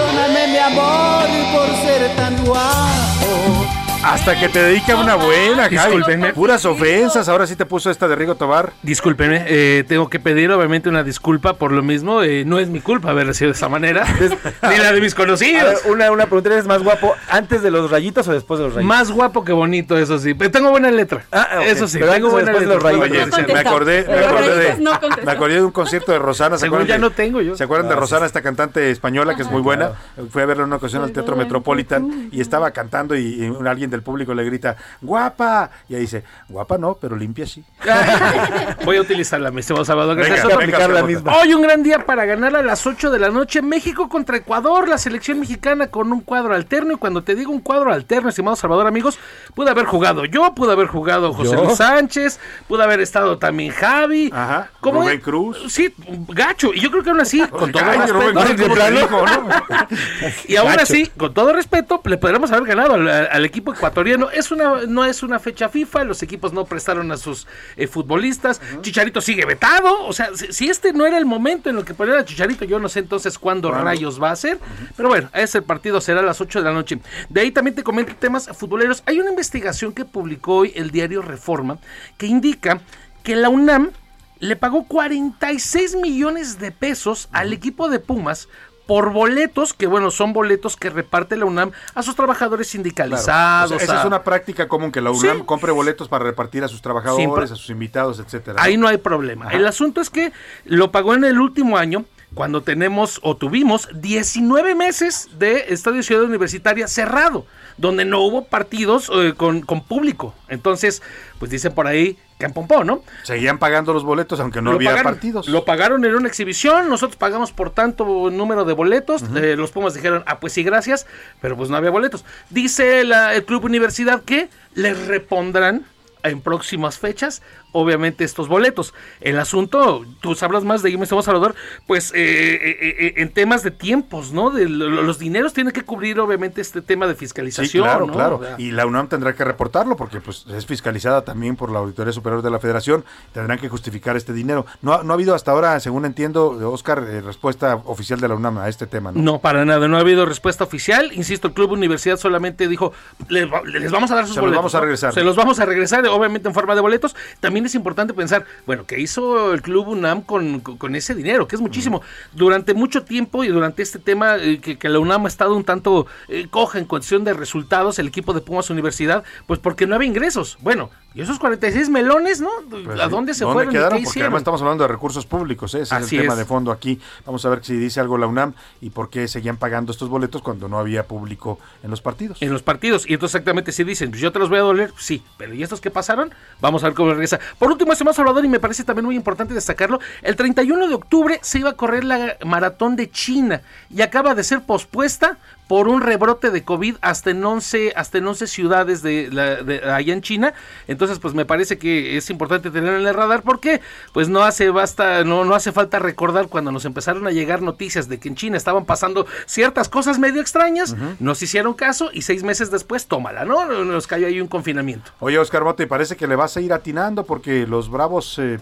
Perdóname mi amor por ser tan guapo Hasta que te dedica una buena, Javi. Discúlpenme. Puras ofensas. Ahora sí te puso esta de Rigo Tobar. Discúlpenme, eh, tengo que pedir obviamente una disculpa por lo mismo. eh, no es mi culpa haber sido de esa manera, ni la de mis A ver, conocidos. una, una pregunta, ¿eres más guapo antes de los rayitos o después de los rayitos? Más guapo que bonito, eso sí. Pero tengo buena letra. Ah. Eso sí, Pero tengo buena letra. los Oye, rayitos. me acordé, me acordé de, no me acordé de un concierto de Rosana. ¿Se Según acuerdan ya de- no tengo yo. ¿Se acuerdan de Ah, Rosana, esta cantante española que es muy buena? Fui a verla en una ocasión al Teatro Metropolitan y estaba cantando y, y un- alguien del público le grita, guapa. Y ahí dice, guapa no, pero limpia sí. Voy a utilizarla, mi estimado Salvador. Venga, Gracias. venga, aplicar la misma. Hoy un gran día para ganar a las 8 de la noche. México contra Ecuador, la selección mexicana con un cuadro alterno. Y cuando te digo un cuadro alterno, estimado Salvador, amigos, pude haber jugado yo, pude haber jugado José ¿Yo? Luis Sánchez, pude haber estado también Javi. Ajá, ¿Cómo Rubén es? Cruz. Sí, gacho. Y yo creo que aún así, con todo Ay, respeto. Y aún Gacho. así, con todo respeto, le podríamos haber ganado al, al equipo ecuatoriano. Es una, no es una fecha FIFA, los equipos no prestaron a sus eh, futbolistas. Chicharito sigue vetado. O sea, si, si este no era el momento en el que poner a Chicharito, yo no sé entonces cuándo rayos va a ser. Pero bueno, ese partido será a las 8 de la noche. De ahí también te comento temas futboleros. Hay una investigación que publicó hoy el diario Reforma que indica que la UNAM le pagó 46 millones de pesos al equipo de Pumas por boletos, que bueno, son boletos que reparte la UNAM a sus trabajadores Claro. sindicalizados. O sea, esa a- es una práctica común que la UNAM Sí. compre boletos para repartir a sus trabajadores, a sus invitados, etcétera. Ahí no hay problema. Ajá. El asunto es que lo pagó en el último año, cuando tenemos o tuvimos 19 meses de Estadio Ciudad Universitaria cerrado, donde no hubo partidos eh, con, con público. Entonces, pues dicen por ahí que en pompó, ¿no? Seguían pagando los boletos aunque no Lo había pagaron, partidos. Lo pagaron en una exhibición, nosotros pagamos por tanto número de boletos, eh, los Pumas dijeron, ah, pues sí, gracias, pero pues no había boletos. Dice la- el Club Universidad que les repondrán en próximas fechas, obviamente, estos boletos. El asunto, tú sabrás más de mi estimado Salvador, pues eh, eh, eh, en temas de tiempos, ¿no? De lo- los dineros tienen que cubrir, obviamente, este tema de Sí, fiscalización. claro, ¿no? claro. Y la UNAM tendrá que reportarlo porque pues es fiscalizada también por la Auditoría Superior de la Federación. Tendrán que justificar este dinero. No, ha- no ha habido hasta ahora, según entiendo, Oscar, eh, respuesta oficial de la UNAM a este tema, ¿no? No, para nada, no ha habido respuesta oficial. Insisto, el Club Universidad solamente dijo, les, va- les vamos a dar sus Se los boletos. vamos a ¿no? regresar. Se los vamos a regresar, obviamente en forma de boletos. También es importante pensar, bueno, ¿qué hizo el Club UNAM con, con- con ese dinero? Que es muchísimo. Durante mucho tiempo y durante este tema eh, que, que la UNAM ha estado un tanto eh, coja en cuestión de resultados, el equipo de Pumas Universidad, pues porque no había ingresos. Bueno, y esos 46 melones, ¿no? Pues ¿A dónde se fueron? y quedaron? qué Porque hicieron? además estamos hablando de recursos públicos, ¿eh? ese Así es el tema es. de fondo aquí. Vamos a ver si dice algo la UNAM y por qué seguían pagando estos boletos cuando no había público en los partidos. en los partidos. Y entonces exactamente si dicen, pues yo te los voy a doler, sí, pero ¿y estos que pasaron? Vamos a ver cómo regresa. Por último, este más Salvador, y me parece también muy importante destacarlo, el 31 de octubre se iba a correr la maratón de China y acaba de ser pospuesta por un rebrote de COVID hasta en 11, hasta en 11 ciudades de, la- de allá en China. Entonces, pues me parece que es importante tener en el radar porque pues no hace basta, no, no hace falta recordar cuando nos empezaron a llegar noticias de que en China estaban pasando ciertas cosas medio extrañas, nos hicieron caso y seis meses después, tómala, ¿no? Nos cayó ahí un confinamiento. Oye, Oscar Bote, parece que le vas a ir atinando porque los Bravos eh,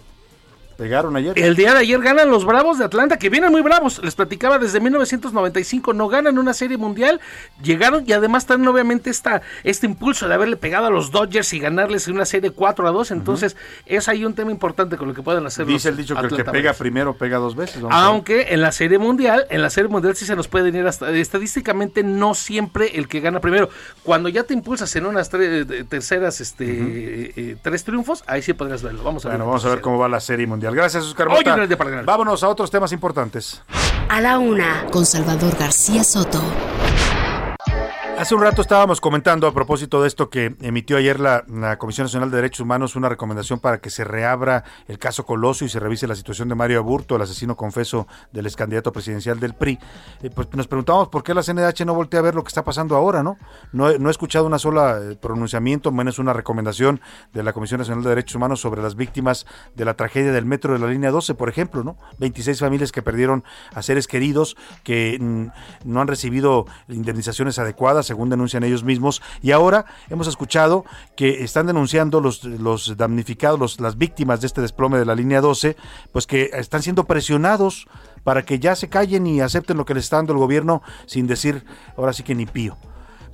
pegaron ayer. El día de ayer ganan los Bravos de Atlanta, que vienen muy bravos. Les platicaba desde 1995, no ganan una serie mundial. Llegaron y además tienen obviamente esta, este impulso de haberle pegado a los Dodgers y ganarles una serie 4 a 2. Entonces, es ahí un tema importante con lo que pueden hacer Dice los el dicho que el que pega primero pega dos veces. Aunque en la serie mundial, en la serie mundial sí se nos pueden ir hasta estadísticamente no siempre el que gana primero. Cuando ya te impulsas en unas tre- terceras, este, eh, eh, tres triunfos, ahí sí podrás verlo. Vamos a ver. Bueno, vamos a ver cómo va la serie mundial. Gracias, Oscar Hoy Mota. un gran día para ganar. Vámonos a otros temas importantes. A la una, con Salvador García Soto. Hace un rato estábamos comentando a propósito de esto que emitió ayer la, Comisión Nacional de Derechos Humanos una recomendación para que se reabra el caso Colosio y se revise la situación de Mario Aburto, el asesino confeso del ex candidato presidencial del PRI. Eh, pues nos preguntamos por qué la CNDH no voltea a ver lo que está pasando ahora, ¿no? No, he- no he escuchado una sola eh, pronunciamiento, menos una recomendación de la Comisión Nacional de Derechos Humanos sobre las víctimas de la tragedia del metro de la línea 12, por ejemplo, ¿no? 26 familias que perdieron a seres queridos, que mm, no han recibido indemnizaciones adecuadas, según denuncian ellos mismos, y ahora hemos escuchado que están denunciando los, los damnificados, los- las víctimas de este desplome de la línea 12, pues que están siendo presionados para que ya se callen y acepten lo que les está dando el gobierno sin decir ahora sí que ni pío.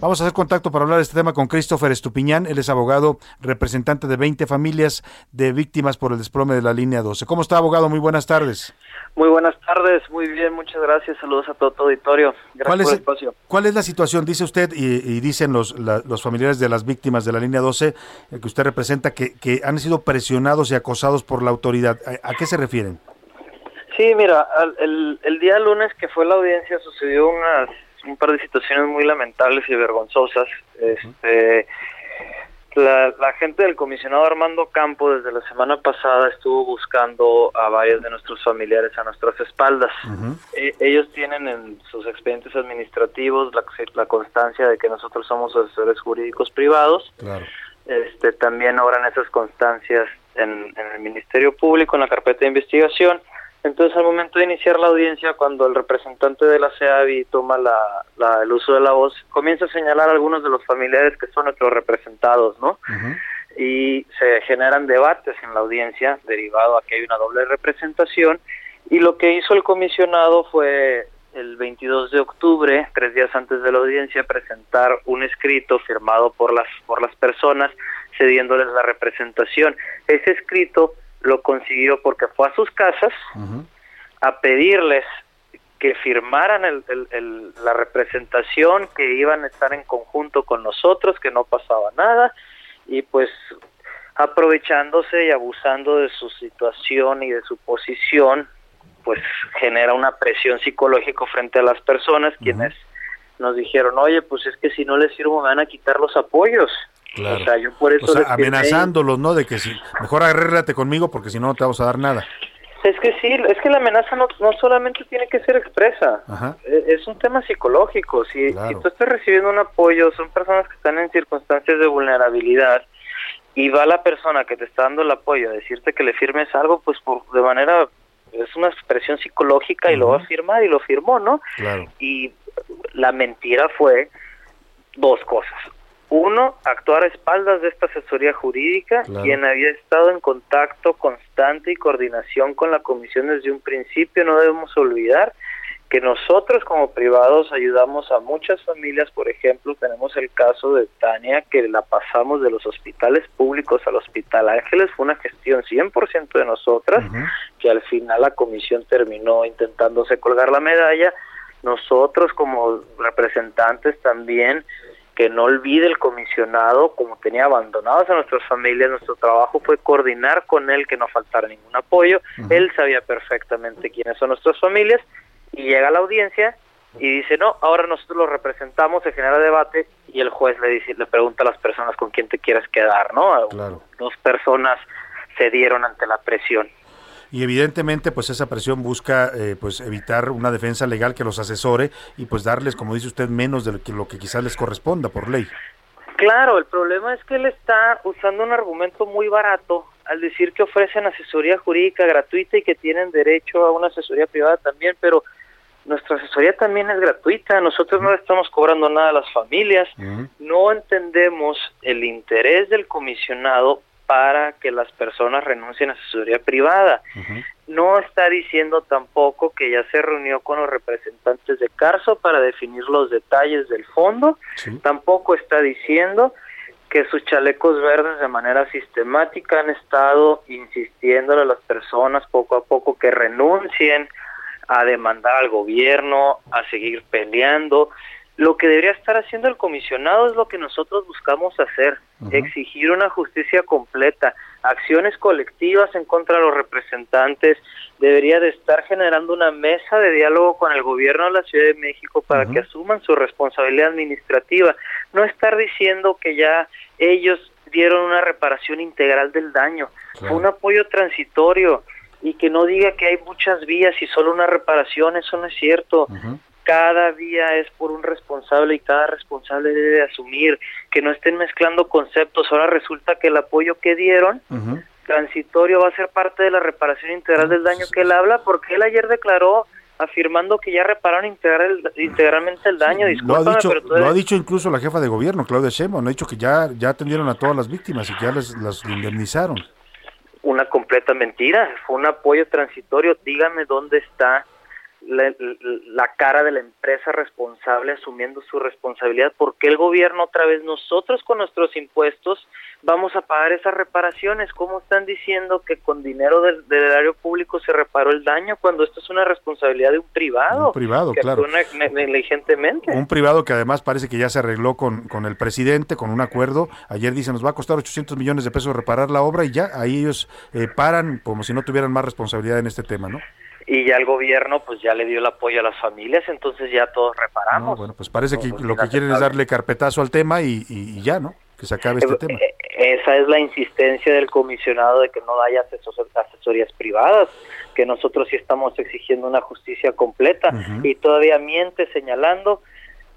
Vamos a hacer contacto para hablar de este tema con Christopher Estupiñán. Él es abogado, representante de 20 familias de víctimas por el desplome de la línea 12. ¿Cómo está, abogado? Muy buenas tardes. Muy buenas tardes, muy bien, muchas gracias. Saludos a todo tu auditorio. Gracias ¿Cuál es, por el espacio. ¿Cuál es la situación? Dice usted y, y dicen los, la- los familiares de las víctimas de la línea 12 eh, que usted representa que, que han sido presionados y acosados por la autoridad. ¿A, a qué se refieren? Sí, mira, al- el, el día lunes que fue la audiencia sucedió unas, un par de situaciones muy lamentables y vergonzosas. Este, la, la gente del comisionado Armando Campo desde la semana pasada estuvo buscando a varios de nuestros familiares a nuestras espaldas. E- ellos tienen en sus expedientes administrativos la, la constancia de que nosotros somos asesores jurídicos privados. Claro. Este, también obran esas constancias en, en el Ministerio Público, en la carpeta de investigación. Entonces, al momento de iniciar la audiencia, cuando el representante de la CEAVI toma la, la- el uso de la voz, comienza a señalar a algunos de los familiares que son nuestros representados, ¿no? Y se generan debates en la audiencia derivado a que hay una doble representación. Y lo que hizo el comisionado fue el 22 de octubre, tres días antes de la audiencia, presentar un escrito firmado por las por las personas cediéndoles la representación. Ese escrito lo consiguió porque fue a sus casas a pedirles que firmaran el- el- el- la representación, que iban a estar en conjunto con nosotros, que no pasaba nada, y pues aprovechándose y abusando de su situación y de su posición, pues genera una presión psicológica frente a las personas, quienes nos dijeron, oye, pues es que si no les firmo me van a quitar los apoyos. Claro. O sea, yo por eso O sea, les firmé. amenazándolos, ¿no? De que si mejor arréglate conmigo porque si no, no te vamos a dar nada. Es que sí, es que la amenaza no, no solamente tiene que ser expresa, Ajá. Eh, es un tema psicológico. Si, Claro. si tú estás recibiendo un apoyo, son personas que están en circunstancias de vulnerabilidad y va la persona que te está dando el apoyo a decirte que le firmes algo, pues por, de manera, es una expresión psicológica y lo va a firmar y lo firmó, ¿no? Claro. Y la mentira fue dos cosas. Uno, actuar a espaldas de esta asesoría jurídica, Claro. quien había estado en contacto constante y coordinación con la comisión desde un principio. No debemos olvidar que nosotros como privados ayudamos a muchas familias, por ejemplo, tenemos el caso de Tania, que la pasamos de los hospitales públicos al Hospital Ángeles, fue una gestión 100% de nosotras, que al final la comisión terminó intentándose colgar la medalla. Nosotros como representantes también, que no olvide el comisionado, como tenía abandonados a nuestras familias, nuestro trabajo fue coordinar con él que no faltara ningún apoyo. Él sabía perfectamente quiénes son nuestras familias y llega a la audiencia y dice, no, ahora nosotros lo representamos, se genera debate y el juez le dice, le pregunta a las personas con quién te quieres quedar, ¿no? Claro. Dos personas cedieron ante la presión. Y evidentemente, pues esa presión busca eh, pues evitar una defensa legal que los asesore y pues darles, como dice usted, menos de lo que, lo que quizás les corresponda por ley. Claro, el problema es que él está usando un argumento muy barato al decir que ofrecen asesoría jurídica gratuita y que tienen derecho a una asesoría privada también, pero nuestra asesoría también es gratuita, nosotros no le estamos cobrando nada a las familias, no entendemos el interés del comisionado para que las personas renuncien a asesoría privada. No está diciendo tampoco que ya se reunió con los representantes de Carso para definir los detalles del fondo. Tampoco está diciendo que sus chalecos verdes de manera sistemática han estado insistiendo a las personas poco a poco que renuncien a demandar al gobierno, a seguir peleando. Lo que debería estar haciendo el comisionado es lo que nosotros buscamos hacer, exigir una justicia completa, acciones colectivas en contra de los representantes, debería de estar generando una mesa de diálogo con el gobierno de la Ciudad de México para que asuman su responsabilidad administrativa, no estar diciendo que ya ellos dieron una reparación integral del daño, fue un apoyo transitorio y que no diga que hay muchas vías y solo una reparación, eso no es cierto. Cada vía es por un responsable y cada responsable debe asumir que no estén mezclando conceptos. Ahora resulta que el apoyo que dieron transitorio va a ser parte de la reparación integral del daño que él habla, porque él ayer declaró afirmando que ya repararon integral, integralmente el daño. Lo ha, dicho, pero lo ha dicho incluso la jefa de gobierno, Claudia Sheinbaum, ha dicho que ya, ya atendieron a todas las víctimas y que ya les, las indemnizaron. una completa mentira, fue un apoyo transitorio. Dígame dónde está la, la cara de la empresa responsable asumiendo su responsabilidad. ¿Por qué el gobierno otra vez nosotros con nuestros impuestos vamos a pagar esas reparaciones? ¿Cómo están diciendo que con dinero del, del erario público se reparó el daño cuando esto es una responsabilidad de un privado? Un privado, que claro. negligentemente. Un privado que además parece que ya se arregló con, con el presidente, con un acuerdo. Ayer dice nos va a costar 800 millones de pesos reparar la obra y ya ahí ellos eh, paran como si no tuvieran más responsabilidad en este tema, ¿no? Y ya el gobierno pues ya le dio el apoyo a las familias, entonces ya todos reparamos. No, bueno, pues parece que lo que quieren es darle carpetazo al tema y, y- y ya, ¿no? Que se acabe este Eh, tema. eh, Esa es la insistencia del comisionado de que no haya asesor- asesorías privadas, que nosotros sí estamos exigiendo una justicia completa y todavía miente señalando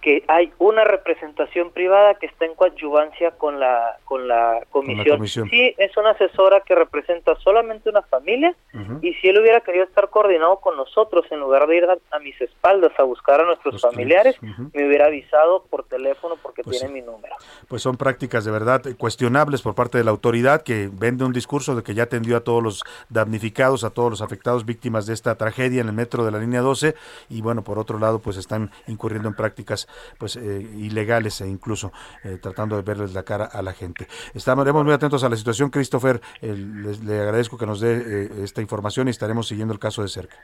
que hay una representación privada que está en coadyuvancia con la con la comisión. comisión. Sí, es una asesora que representa solamente una familia y si él hubiera querido estar coordinado con nosotros en lugar de ir a, a mis espaldas a buscar a nuestros Los familiares, me hubiera avisado por teléfono porque Pues tiene sí. mi número. Pues son prácticas de verdad cuestionables por parte de la autoridad que vende un discurso de que ya atendió a todos los damnificados, a todos los afectados víctimas de esta tragedia en el metro de la línea 12 y bueno, por otro lado pues están incurriendo en prácticas pues eh, ilegales e incluso eh, tratando de verles la cara a la gente. Estamos muy atentos a la situación, Christopher, eh, le agradezco que nos dé eh, esta información y estaremos siguiendo el caso de cerca.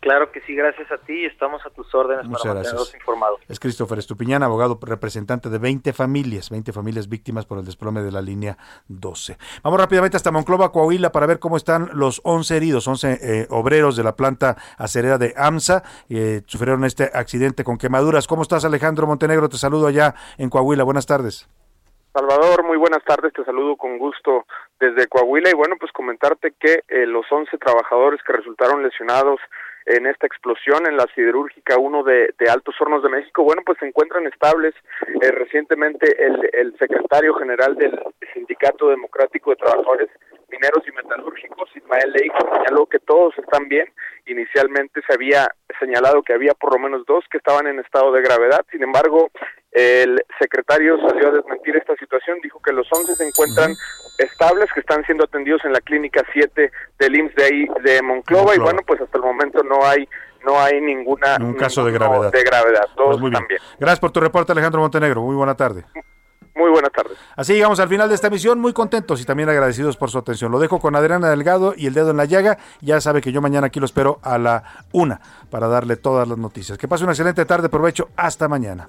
Claro que sí, gracias a ti y estamos a tus órdenes Muchas para gracias. mantenerlos informados. Es Christopher Estupiñán, abogado representante de 20 familias, 20 familias víctimas por el desplome de la línea 12. Vamos rápidamente hasta Monclova, Coahuila, para ver cómo están los 11 heridos, 11 eh, obreros de la planta acerera de AMSA, eh, sufrieron este accidente con quemaduras. ¿Cómo estás, Alejandro Montenegro? Te saludo allá en Coahuila. Buenas tardes. Salvador, muy buenas tardes, te saludo con gusto desde Coahuila y bueno, pues comentarte que eh, los 11 trabajadores que resultaron lesionados en esta explosión en la siderúrgica 1 de, de Altos Hornos de México, bueno, pues se encuentran estables. Eh, recientemente el, el secretario general del Sindicato Democrático de Trabajadores Mineros y Metalúrgicos, Ismael Leigh, señaló que todos están bien. Inicialmente se había señalado que había por lo menos dos que estaban en estado de gravedad. Sin embargo, el secretario salió a desmentir esta situación, dijo que los 11 se encuentran estables, que están siendo atendidos en la clínica 7 del IMSS de ahí de Monclova, y bueno, pues hasta el momento no hay no hay ninguna Un caso de gravedad. de gravedad. Todos Pues muy bien. están bien. Gracias por tu reporte, Alejandro Montenegro. Muy buena tarde. Muy buenas tardes. Así llegamos al final de esta emisión, muy contentos y también agradecidos por su atención. Lo dejo con Adriana Delgado y el dedo en la llaga. Ya sabe que yo mañana aquí lo espero a la una para darle todas las noticias. Que pase una excelente tarde, provecho. Hasta mañana.